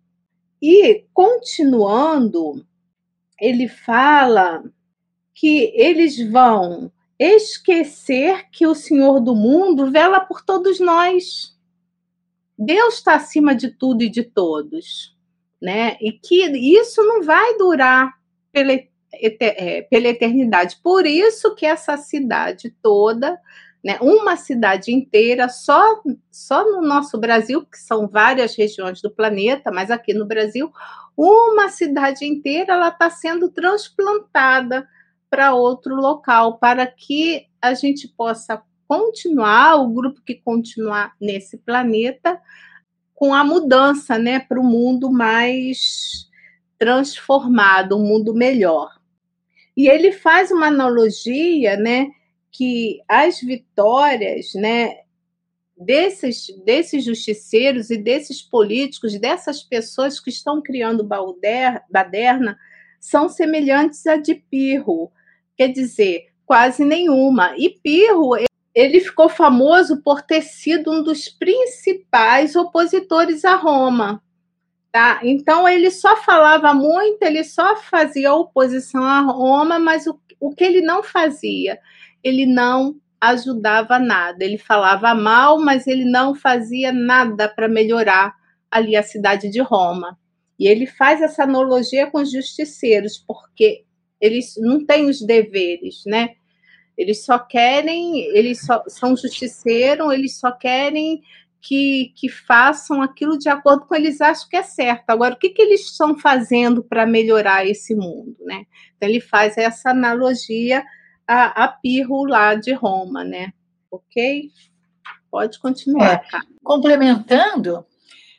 E, continuando, ele fala que eles vão esquecer que o Senhor do mundo vela por todos nós. Deus está acima de tudo e de todos, né? E que isso não vai durar pela, é, pela eternidade. Por isso que essa cidade toda né? Uma cidade inteira só só no nosso Brasil, que são várias regiões do planeta, mas aqui no Brasil, uma cidade inteira ela está sendo transplantada para outro local, para que a gente possa continuar, o grupo que continuar nesse planeta, com a mudança né, para um mundo mais transformado, um mundo melhor. E ele faz uma analogia né, que as vitórias, né, desses, desses justiceiros e desses políticos, dessas pessoas que estão criando baderna, são semelhantes a de Pirro, quer dizer, quase nenhuma. E Pirro, ele ficou famoso por ter sido um dos principais opositores a Roma. Tá? Então ele só falava muito, ele só fazia oposição a Roma, mas o, o que ele não fazia? Ele não ajudava nada. Ele falava mal, mas ele não fazia nada para melhorar ali a cidade de Roma. E ele faz essa analogia com os justiceiros, porque eles não têm os deveres, né? Eles só querem, eles só, são justiceiros, eles só querem que, que façam aquilo de acordo com eles acham que é certo. Agora, o que, que eles estão fazendo para melhorar esse mundo, né? Então, ele faz essa analogia a, a Pirro lá de Roma, né? Ok? Pode continuar. É, complementando,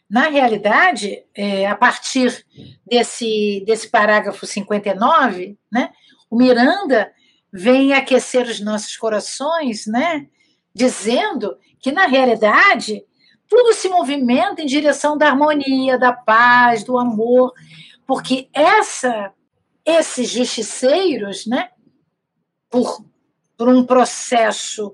na realidade, é, a partir desse, desse parágrafo 59, né, o Miranda vem aquecer os nossos corações, né, dizendo que, na realidade, tudo se movimenta em direção da harmonia, da paz, do amor, porque essa, esses justiceiros, né, por, por um processo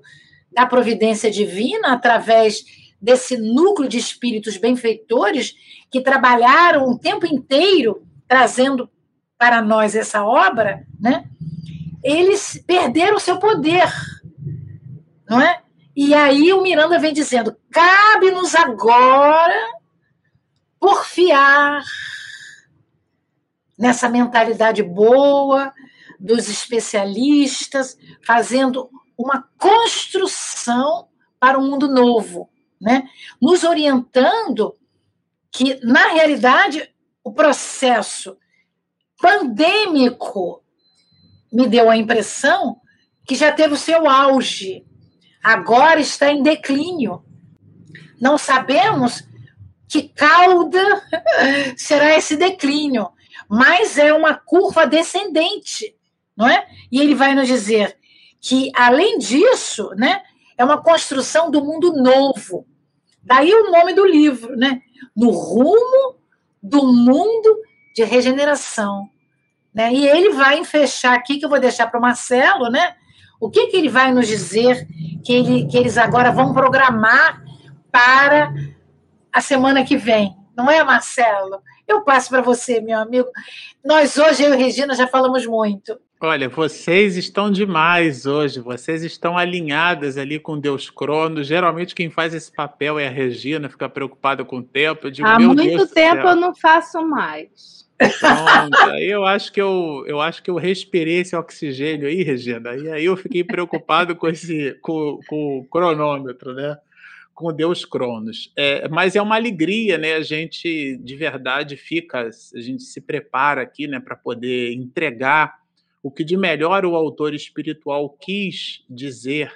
da providência divina, através desse núcleo de espíritos benfeitores que trabalharam o tempo inteiro trazendo para nós essa obra, né? Eles perderam seu poder, não é? E aí o Miranda vem dizendo: cabe-nos agora porfiar nessa mentalidade boa dos especialistas, fazendo uma construção para um mundo novo, né? nos orientando que, na realidade, o processo pandêmico me deu a impressão que já teve o seu auge, agora está em declínio. Não sabemos que cauda será esse declínio, mas é uma curva descendente, não é? E ele vai nos dizer que, além disso, né, é uma construção do mundo novo. Daí o nome do livro, né? No rumo do mundo de regeneração. Né? E ele vai fechar aqui, que eu vou deixar para o Marcelo, né? O que, que ele vai nos dizer que, ele, que eles agora vão programar para a semana que vem? Não é, Marcelo? Eu passo para você, meu amigo. Nós hoje, eu e Regina, já falamos muito. Olha, vocês estão demais hoje, vocês estão alinhadas ali com Deus Crono. Geralmente quem faz esse papel é a Regina, fica preocupada com o tempo. Digo, Há muito Deus tempo eu não faço mais. Pronto, aí eu acho que eu, eu acho que eu respirei esse oxigênio aí, Regina, e aí eu fiquei preocupado com esse com, com o cronômetro, né? Com Deus Cronos. É, mas é uma alegria, né? A gente de verdade fica, a gente se prepara aqui, né, para poder entregar o que de melhor o autor espiritual quis dizer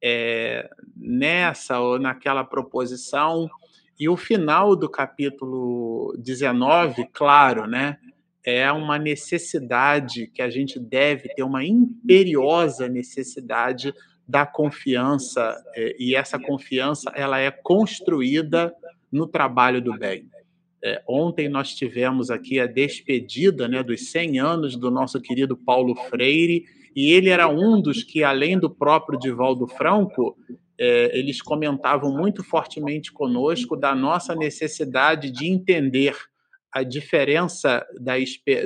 é, nessa ou naquela proposição. E o final do capítulo 19, claro, né, é uma necessidade que a gente deve ter, uma imperiosa necessidade da confiança, é, e essa confiança ela é construída no trabalho do bem. É, ontem nós tivemos aqui a despedida né, dos 100 anos do nosso querido Paulo Freire, e ele era um dos que, além do próprio Divaldo Franco, é, eles comentavam muito fortemente conosco da nossa necessidade de entender a diferença da,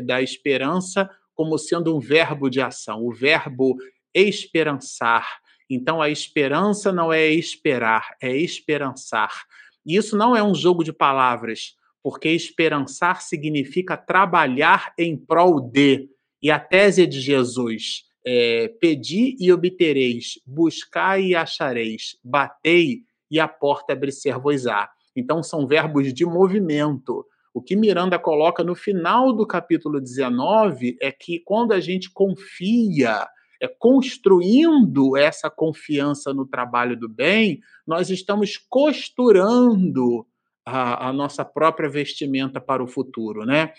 da esperança como sendo um verbo de ação, o verbo esperançar. Então, a esperança não é esperar, é esperançar. E isso não é um jogo de palavras porque esperançar significa trabalhar em prol de. E a tese de Jesus é: pedi e obtereis, buscai e achareis, batei e a porta abrir-se-vos-á. Então são verbos de movimento. O que Miranda coloca no final do capítulo 19 é que quando a gente confia, é construindo essa confiança no trabalho do bem, nós estamos costurando a, a nossa própria vestimenta para o futuro, né?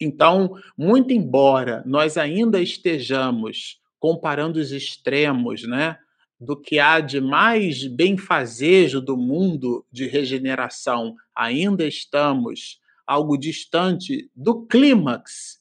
Então, muito embora nós ainda estejamos comparando os extremos, né, do que há de mais benfazejo do mundo de regeneração, ainda estamos algo distante do clímax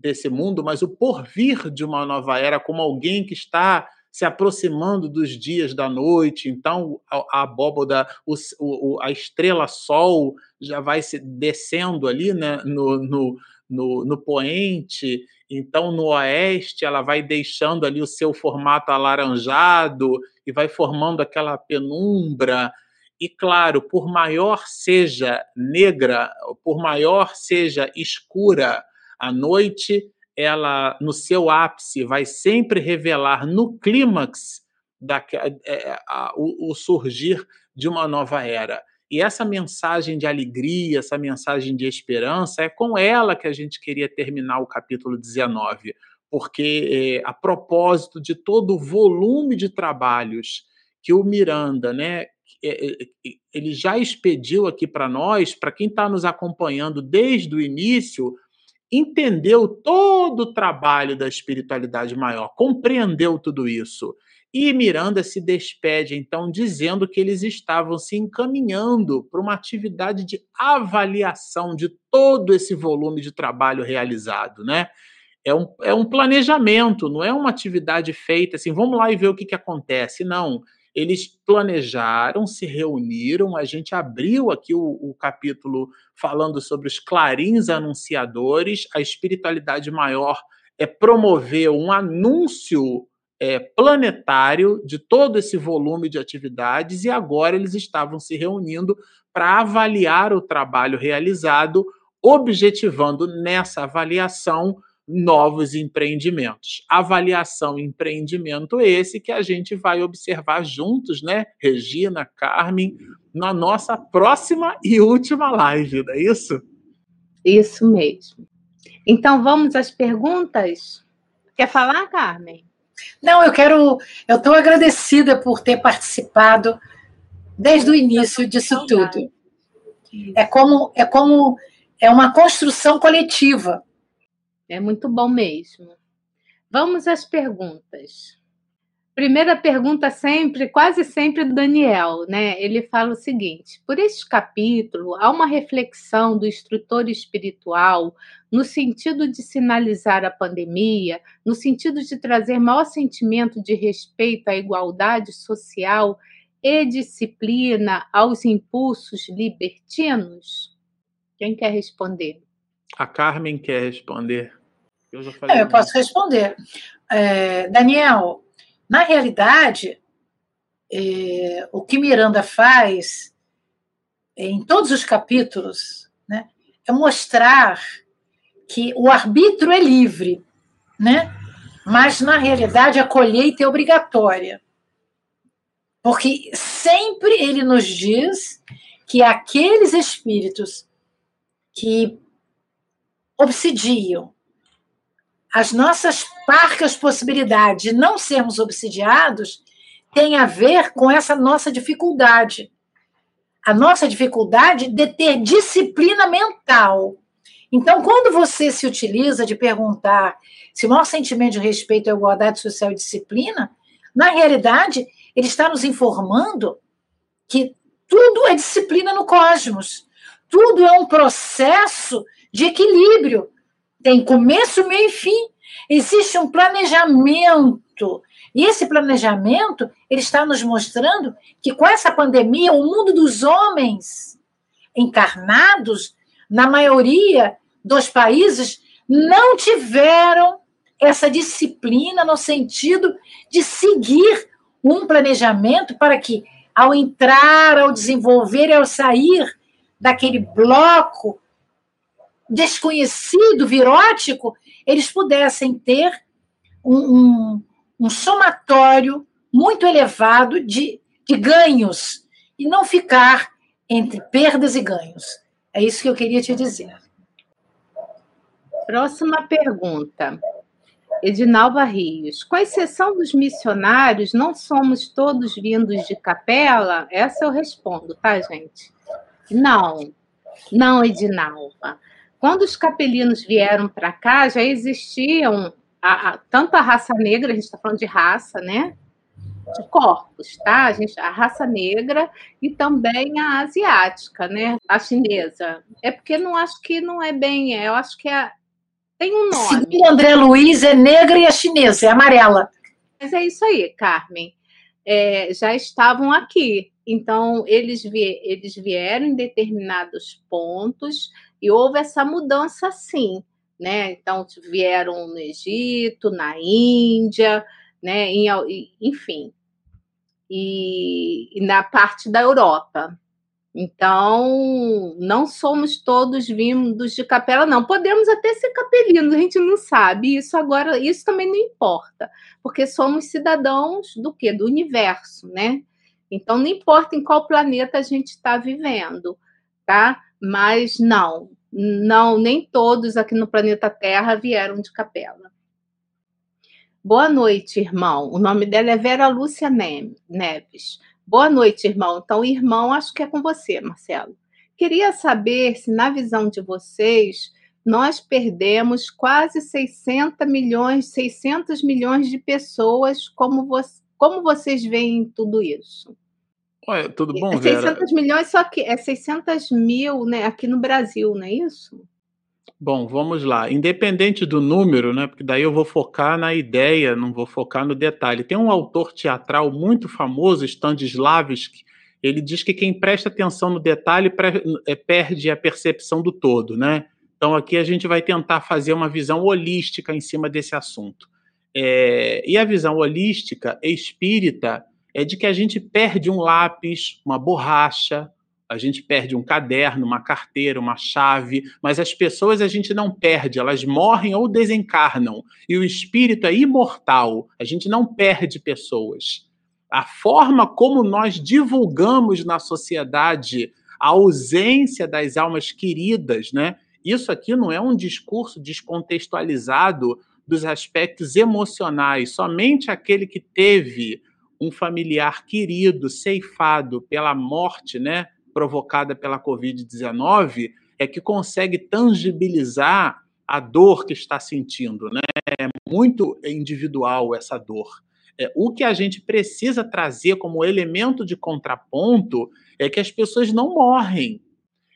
desse mundo, mas o porvir de uma nova era, como alguém que está se aproximando dos dias da noite, então a, a abóboda, o, o, a estrela Sol já vai se descendo ali né, no, no, no, no poente, então no oeste ela vai deixando ali o seu formato alaranjado e vai formando aquela penumbra. E claro, por maior seja negra, por maior seja escura a noite, ela no seu ápice vai sempre revelar no clímax da, é, a, o, o surgir de uma nova era. E essa mensagem de alegria, essa mensagem de esperança, é com ela que a gente queria terminar o capítulo 19, porque é, a propósito de todo o volume de trabalhos que o Miranda né, é, é, ele já expediu aqui para nós, para quem está nos acompanhando desde o início, entendeu todo o trabalho da espiritualidade maior, compreendeu tudo isso. E Miranda se despede, então, dizendo que eles estavam se encaminhando para uma atividade de avaliação de todo esse volume de trabalho realizado, né? É um, é um planejamento, não é uma atividade feita assim, vamos lá e ver o que, que acontece. Não. Eles planejaram, se reuniram, a gente abriu aqui o, o capítulo falando sobre os clarins anunciadores, a espiritualidade maior é promover um anúncio é, planetário de todo esse volume de atividades e agora eles estavam se reunindo para avaliar o trabalho realizado, objetivando nessa avaliação novos empreendimentos. Avaliação e empreendimento esse que a gente vai observar juntos, né, Regina, Carmen, na nossa próxima e última live, não é isso? Isso mesmo. Então vamos às perguntas? Quer falar, Carmen? Não, eu quero. Eu estou agradecida por ter participado desde o início disso tudo. É como, é como é uma construção coletiva. É muito bom mesmo. Vamos às perguntas. Primeira pergunta sempre, quase sempre do Daniel, né? Ele fala o seguinte: por este capítulo há uma reflexão do instrutor espiritual no sentido de sinalizar a pandemia, no sentido de trazer maior sentimento de respeito à igualdade social e disciplina aos impulsos libertinos? Quem quer responder? A Carmen quer responder. Eu, já falei é, eu posso responder. É, Daniel, na realidade, é, o que Miranda faz em todos os capítulos né, é mostrar que o arbítrio é livre, né? mas na realidade a colheita é obrigatória. Porque sempre ele nos diz que aqueles espíritos que obsidiam as nossas parcas possibilidades de não sermos obsidiados tem a ver com essa nossa dificuldade. A nossa dificuldade de ter disciplina mental. Então, quando você se utiliza de perguntar se o maior sentimento de respeito é igualdade social e disciplina, na realidade, ele está nos informando que tudo é disciplina no cosmos. Tudo é um processo de equilíbrio tem começo, meio e fim. Existe um planejamento. E esse planejamento, ele está nos mostrando que com essa pandemia, o mundo dos homens encarnados, na maioria dos países, não tiveram essa disciplina no sentido de seguir um planejamento para que, ao entrar, ao desenvolver e ao sair daquele bloco desconhecido, virótico, eles pudessem ter um, um, um somatório muito elevado de, de ganhos e não ficar entre perdas e ganhos. É isso que eu queria te dizer. Próxima pergunta. Edinalva Rios. Com exceção dos missionários, não somos todos vindos de capela? Essa eu respondo, tá, gente? Não. Não, Edinalva. Quando os capelinos vieram para cá, já existiam a, a, tanto a raça negra, a gente está falando de raça, né? De corpos, tá? A, gente, a raça negra e também a asiática, né? A chinesa. É porque não acho que não é bem, é, eu acho que é, tem um nome. Segundo André Luiz, é negra e a chinesa, é amarela. Mas é isso aí, Carmen. É, já estavam aqui. Então, eles, vi, eles vieram em determinados pontos e houve essa mudança sim, né? Então vieram no Egito, na Índia, né? Enfim, e, e na parte da Europa. Então, não somos todos vindos de capela, não. Podemos até ser capelinos, a gente não sabe. Isso agora, isso também não importa, porque somos cidadãos do quê? Do universo, né? Então, não importa em qual planeta a gente está vivendo, tá? Mas não, não, nem todos aqui no planeta Terra vieram de capela. Boa noite, irmão. O nome dela é Vera Lúcia Neves. Boa noite, irmão. Então, irmão, acho que é com você, Marcelo. Queria saber se, na visão de vocês, nós perdemos quase 600 milhões, 600 milhões de pessoas. Como, vo como vocês veem tudo isso? Olha, tudo bom, é 600 milhões, só que é 600 mil né, aqui no Brasil, não é isso? Bom, vamos lá. Independente do número, né? Porque daí eu vou focar na ideia, não vou focar no detalhe. Tem um autor teatral muito famoso, Stanislavski. Ele diz que quem presta atenção no detalhe é, perde a percepção do todo, né? Então aqui a gente vai tentar fazer uma visão holística em cima desse assunto. É, e a visão holística espírita é de que a gente perde um lápis, uma borracha, a gente perde um caderno, uma carteira, uma chave, mas as pessoas a gente não perde, elas morrem ou desencarnam. E o espírito é imortal, a gente não perde pessoas. A forma como nós divulgamos na sociedade a ausência das almas queridas, né? Isso aqui não é um discurso descontextualizado dos aspectos emocionais. Somente aquele que teve um familiar querido ceifado pela morte, né? provocada pela Covid-19 é que consegue tangibilizar a dor que está sentindo, né? É muito individual essa dor. É, o que a gente precisa trazer como elemento de contraponto é que as pessoas não morrem.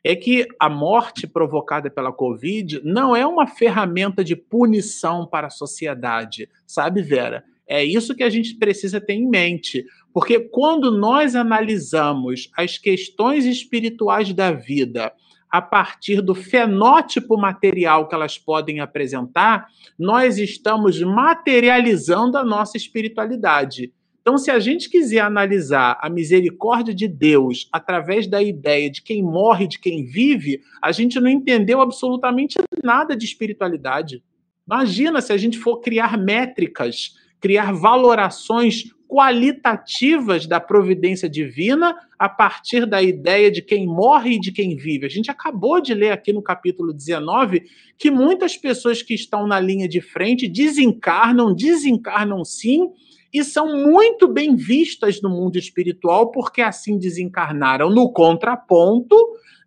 É que a morte provocada pela Covid não é uma ferramenta de punição para a sociedade, sabe, Vera? É isso que a gente precisa ter em mente. Porque quando nós analisamos as questões espirituais da vida a partir do fenótipo material que elas podem apresentar, nós estamos materializando a nossa espiritualidade. Então, se a gente quiser analisar a misericórdia de Deus através da ideia de quem morre, de quem vive, a gente não entendeu absolutamente nada de espiritualidade. Imagina se a gente for criar métricas criar valorações qualitativas da providência divina a partir da ideia de quem morre e de quem vive. A gente acabou de ler aqui no capítulo 19 que muitas pessoas que estão na linha de frente desencarnam, desencarnam sim, e são muito bem vistas no mundo espiritual porque assim desencarnaram. No contraponto,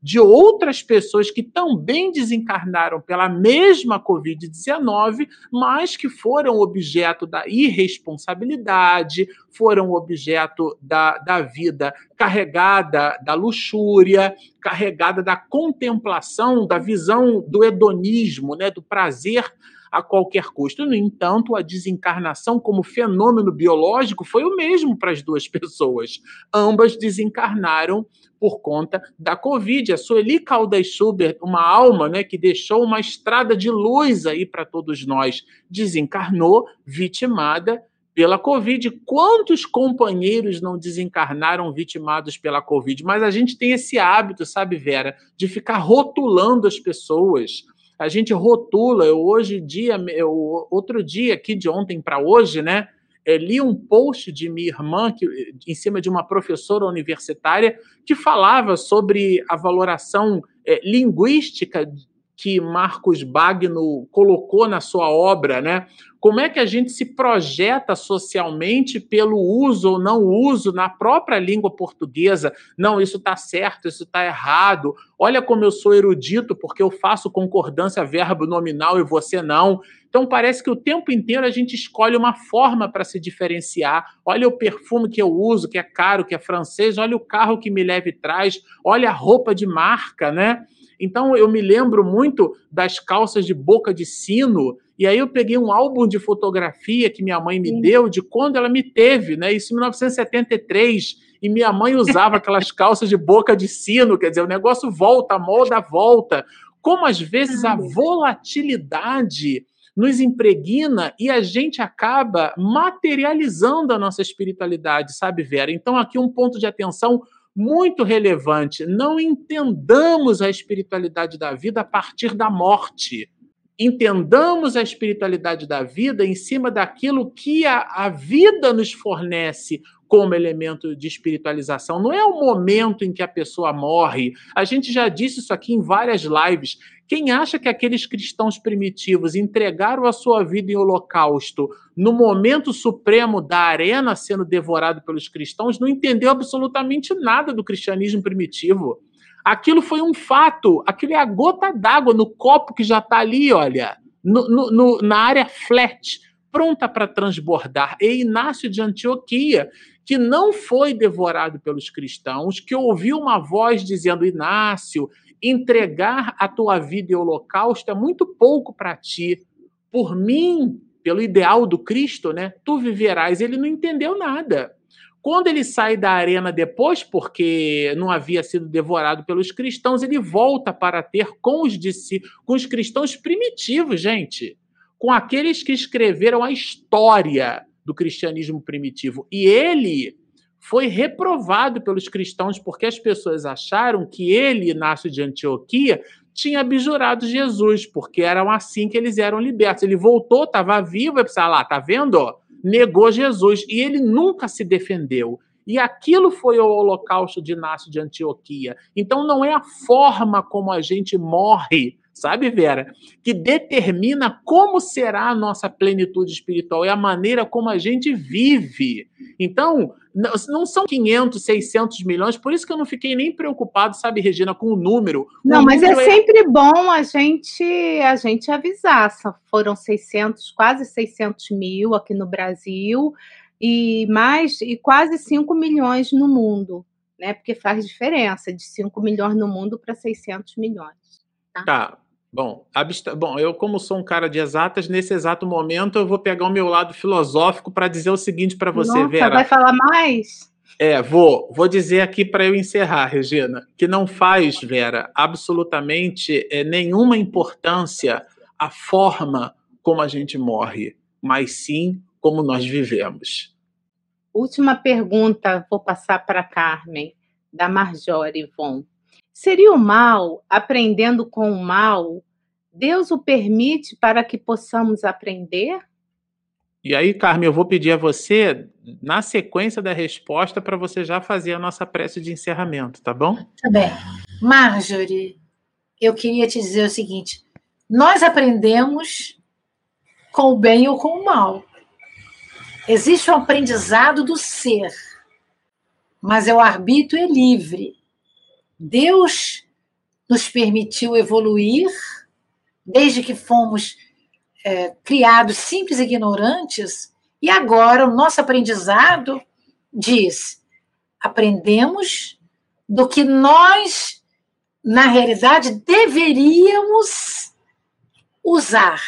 de outras pessoas que também desencarnaram pela mesma Covid-19, mas que foram objeto da irresponsabilidade, foram objeto da, da vida carregada da luxúria, carregada da contemplação, da visão do hedonismo, né, do prazer a qualquer custo. No entanto, a desencarnação como fenômeno biológico foi o mesmo para as duas pessoas. Ambas desencarnaram por conta da Covid. A Sueli Caldas Schubert, uma alma né, que deixou uma estrada de luz aí para todos nós, desencarnou, vitimada pela Covid. Quantos companheiros não desencarnaram vitimados pela Covid? Mas a gente tem esse hábito, sabe, Vera, de ficar rotulando as pessoas a gente rotula. Eu hoje dia, eu, outro dia aqui de ontem para hoje, né? É, li um post de minha irmã que, em cima de uma professora universitária que falava sobre a valoração é, linguística que Marcos Bagno colocou na sua obra, né? Como é que a gente se projeta socialmente pelo uso ou não uso na própria língua portuguesa? Não, isso está certo, isso está errado. Olha como eu sou erudito porque eu faço concordância verbo nominal e você não. Então parece que o tempo inteiro a gente escolhe uma forma para se diferenciar. Olha o perfume que eu uso, que é caro, que é francês. Olha o carro que me leva e traz. Olha a roupa de marca, né? Então eu me lembro muito das calças de boca de sino, e aí eu peguei um álbum de fotografia que minha mãe me Sim. deu de quando ela me teve, né? Isso em 1973. E minha mãe usava aquelas calças de boca de sino, quer dizer, o negócio volta, a moda volta. Como às vezes a volatilidade nos impregna e a gente acaba materializando a nossa espiritualidade, sabe, Vera? Então, aqui um ponto de atenção muito relevante. Não entendamos a espiritualidade da vida a partir da morte. Entendamos a espiritualidade da vida em cima daquilo que a, a vida nos fornece como elemento de espiritualização. Não é o momento em que a pessoa morre. A gente já disse isso aqui em várias lives Quem acha que aqueles cristãos primitivos entregaram a sua vida em holocausto no momento supremo da arena sendo devorado pelos cristãos, não entendeu absolutamente nada do cristianismo primitivo. Aquilo foi um fato, aquilo é a gota d'água no copo que já está ali, olha, no, no, no, na área flat, pronta para transbordar. E Inácio de Antioquia, que não foi devorado pelos cristãos, que ouviu uma voz dizendo: Inácio, entregar a tua vida em holocausto é muito pouco para ti. Por mim, pelo ideal do Cristo, né, tu viverás. Ele não entendeu nada. Quando ele sai da arena depois, porque não havia sido devorado pelos cristãos, ele volta para ter com os, com os cristãos primitivos, gente, com aqueles que escreveram a história do cristianismo primitivo. E ele foi reprovado pelos cristãos porque as pessoas acharam que ele, Inácio de Antioquia, tinha abjurado Jesus, porque eram assim que eles eram libertos. Ele voltou, estava vivo, e pensar lá, tá vendo? negou Jesus e ele nunca se defendeu. E aquilo foi o holocausto de Inácio de Antioquia. Então não é a forma como a gente morre, sabe, Vera, que determina como será a nossa plenitude espiritual, é a maneira como a gente vive. Então, não são 500, 600 milhões, por isso que eu não fiquei nem preocupado, sabe, Regina, com o número. Não, o mas número é, é sempre bom a gente a gente avisar. Foram 600, quase 600 mil aqui no Brasil e mais e quase 5 milhões no mundo, né? Porque faz diferença de 5 milhões no mundo para 600 milhões. Tá. tá. Bom, abst... Bom, eu, como sou um cara de exatas, nesse exato momento eu vou pegar o meu lado filosófico para dizer o seguinte para você, Nossa, Vera. Vai falar mais? É, vou. Vou dizer aqui para eu encerrar, Regina, que não faz, Vera, absolutamente é, nenhuma importância a forma como a gente morre, mas sim como nós vivemos. Última pergunta, vou passar para Carmen, da Marjorie Von. Seria o mal aprendendo com o mal? Deus o permite para que possamos aprender? E aí, Carmen, eu vou pedir a você, na sequência da resposta, para você já fazer a nossa prece de encerramento, tá bom? Tá bem. Marjorie, eu queria te dizer o seguinte: nós aprendemos com o bem ou com o mal. Existe o aprendizado do ser, mas é o arbítrio é livre. Deus nos permitiu evoluir desde que fomos é, criados simples e ignorantes, e agora o nosso aprendizado diz: aprendemos do que nós, na realidade, deveríamos usar.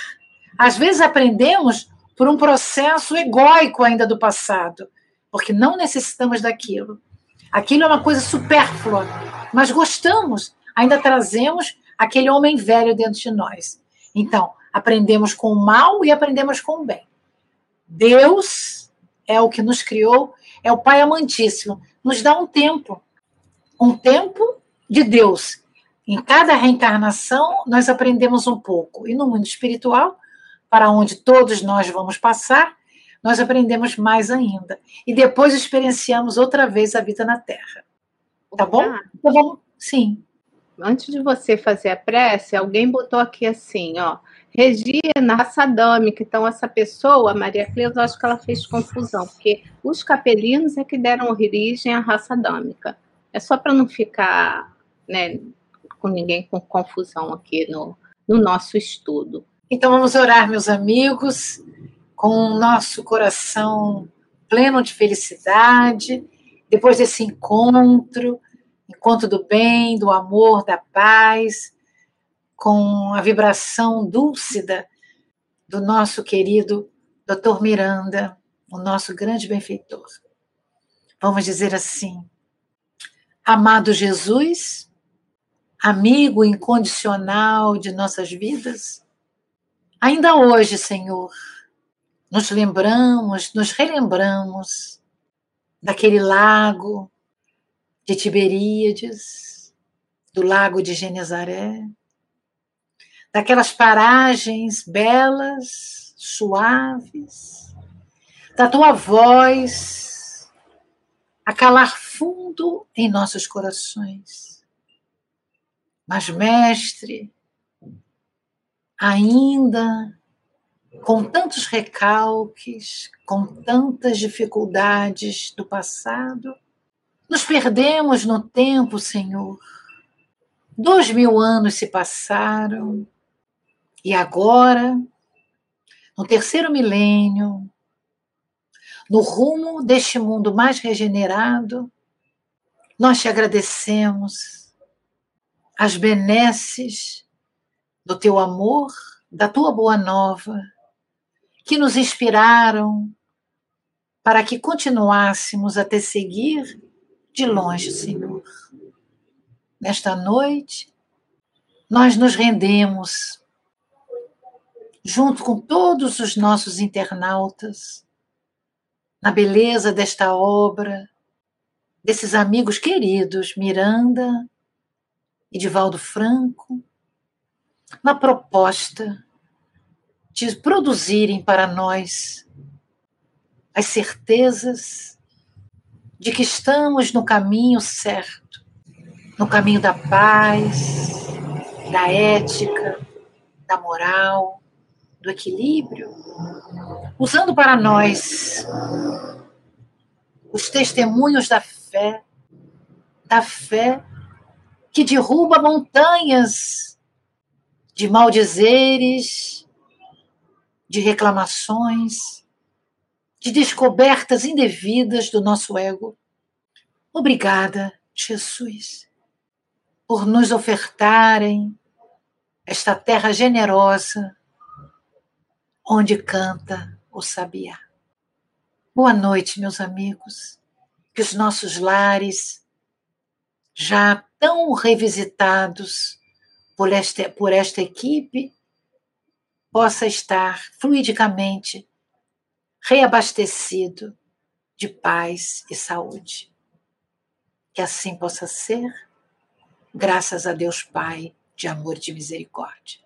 Às vezes aprendemos por um processo egóico ainda do passado, porque não necessitamos daquilo. Aquilo é uma coisa supérflua, mas gostamos, ainda trazemos aquele homem velho dentro de nós. Então, aprendemos com o mal e aprendemos com o bem. Deus é o que nos criou, é o Pai amantíssimo. Nos dá um tempo, um tempo de Deus. Em cada reencarnação, nós aprendemos um pouco. E no mundo espiritual, para onde todos nós vamos passar, nós aprendemos mais ainda. E depois experienciamos outra vez a vida na Terra. Tá bom? Ah. Então vamos. Sim. Antes de você fazer a prece, alguém botou aqui assim, ó. Regina, raça adâmica. Então, essa pessoa, Maria Cleusa, acho que ela fez confusão, porque os capelinos é que deram origem à raça adâmica. É só para não ficar né, com ninguém com confusão aqui no, no nosso estudo. Então, vamos orar, meus amigos com o nosso coração pleno de felicidade, depois desse encontro, encontro do bem, do amor, da paz, com a vibração dúlcida do nosso querido Dr. Miranda, o nosso grande benfeitor. Vamos dizer assim: Amado Jesus, amigo incondicional de nossas vidas, ainda hoje, Senhor, nos lembramos, nos relembramos daquele lago de Tiberíades, do lago de Genezaré, daquelas paragens belas, suaves, da tua voz a calar fundo em nossos corações. Mas, mestre, ainda com tantos recalques, com tantas dificuldades do passado, nos perdemos no tempo, Senhor. Dois mil anos se passaram e agora, no terceiro milênio, no rumo deste mundo mais regenerado, nós te agradecemos as benesses do teu amor, da tua boa nova, que nos inspiraram para que continuássemos a te seguir de longe, Senhor. Nesta noite, nós nos rendemos, junto com todos os nossos internautas, na beleza desta obra, desses amigos queridos, Miranda e Divaldo Franco, na proposta de produzirem para nós as certezas de que estamos no caminho certo, no caminho da paz, da ética, da moral, do equilíbrio, usando para nós os testemunhos da fé, da fé que derruba montanhas de maldizeres, de reclamações, de descobertas indevidas do nosso ego. Obrigada, Jesus, por nos ofertarem esta terra generosa onde canta o sabiá. Boa noite, meus amigos. Que os nossos lares, já tão revisitados por esta, por esta equipe, possa estar fluidicamente reabastecido de paz e saúde. Que assim possa ser, graças a Deus Pai de amor e de misericórdia.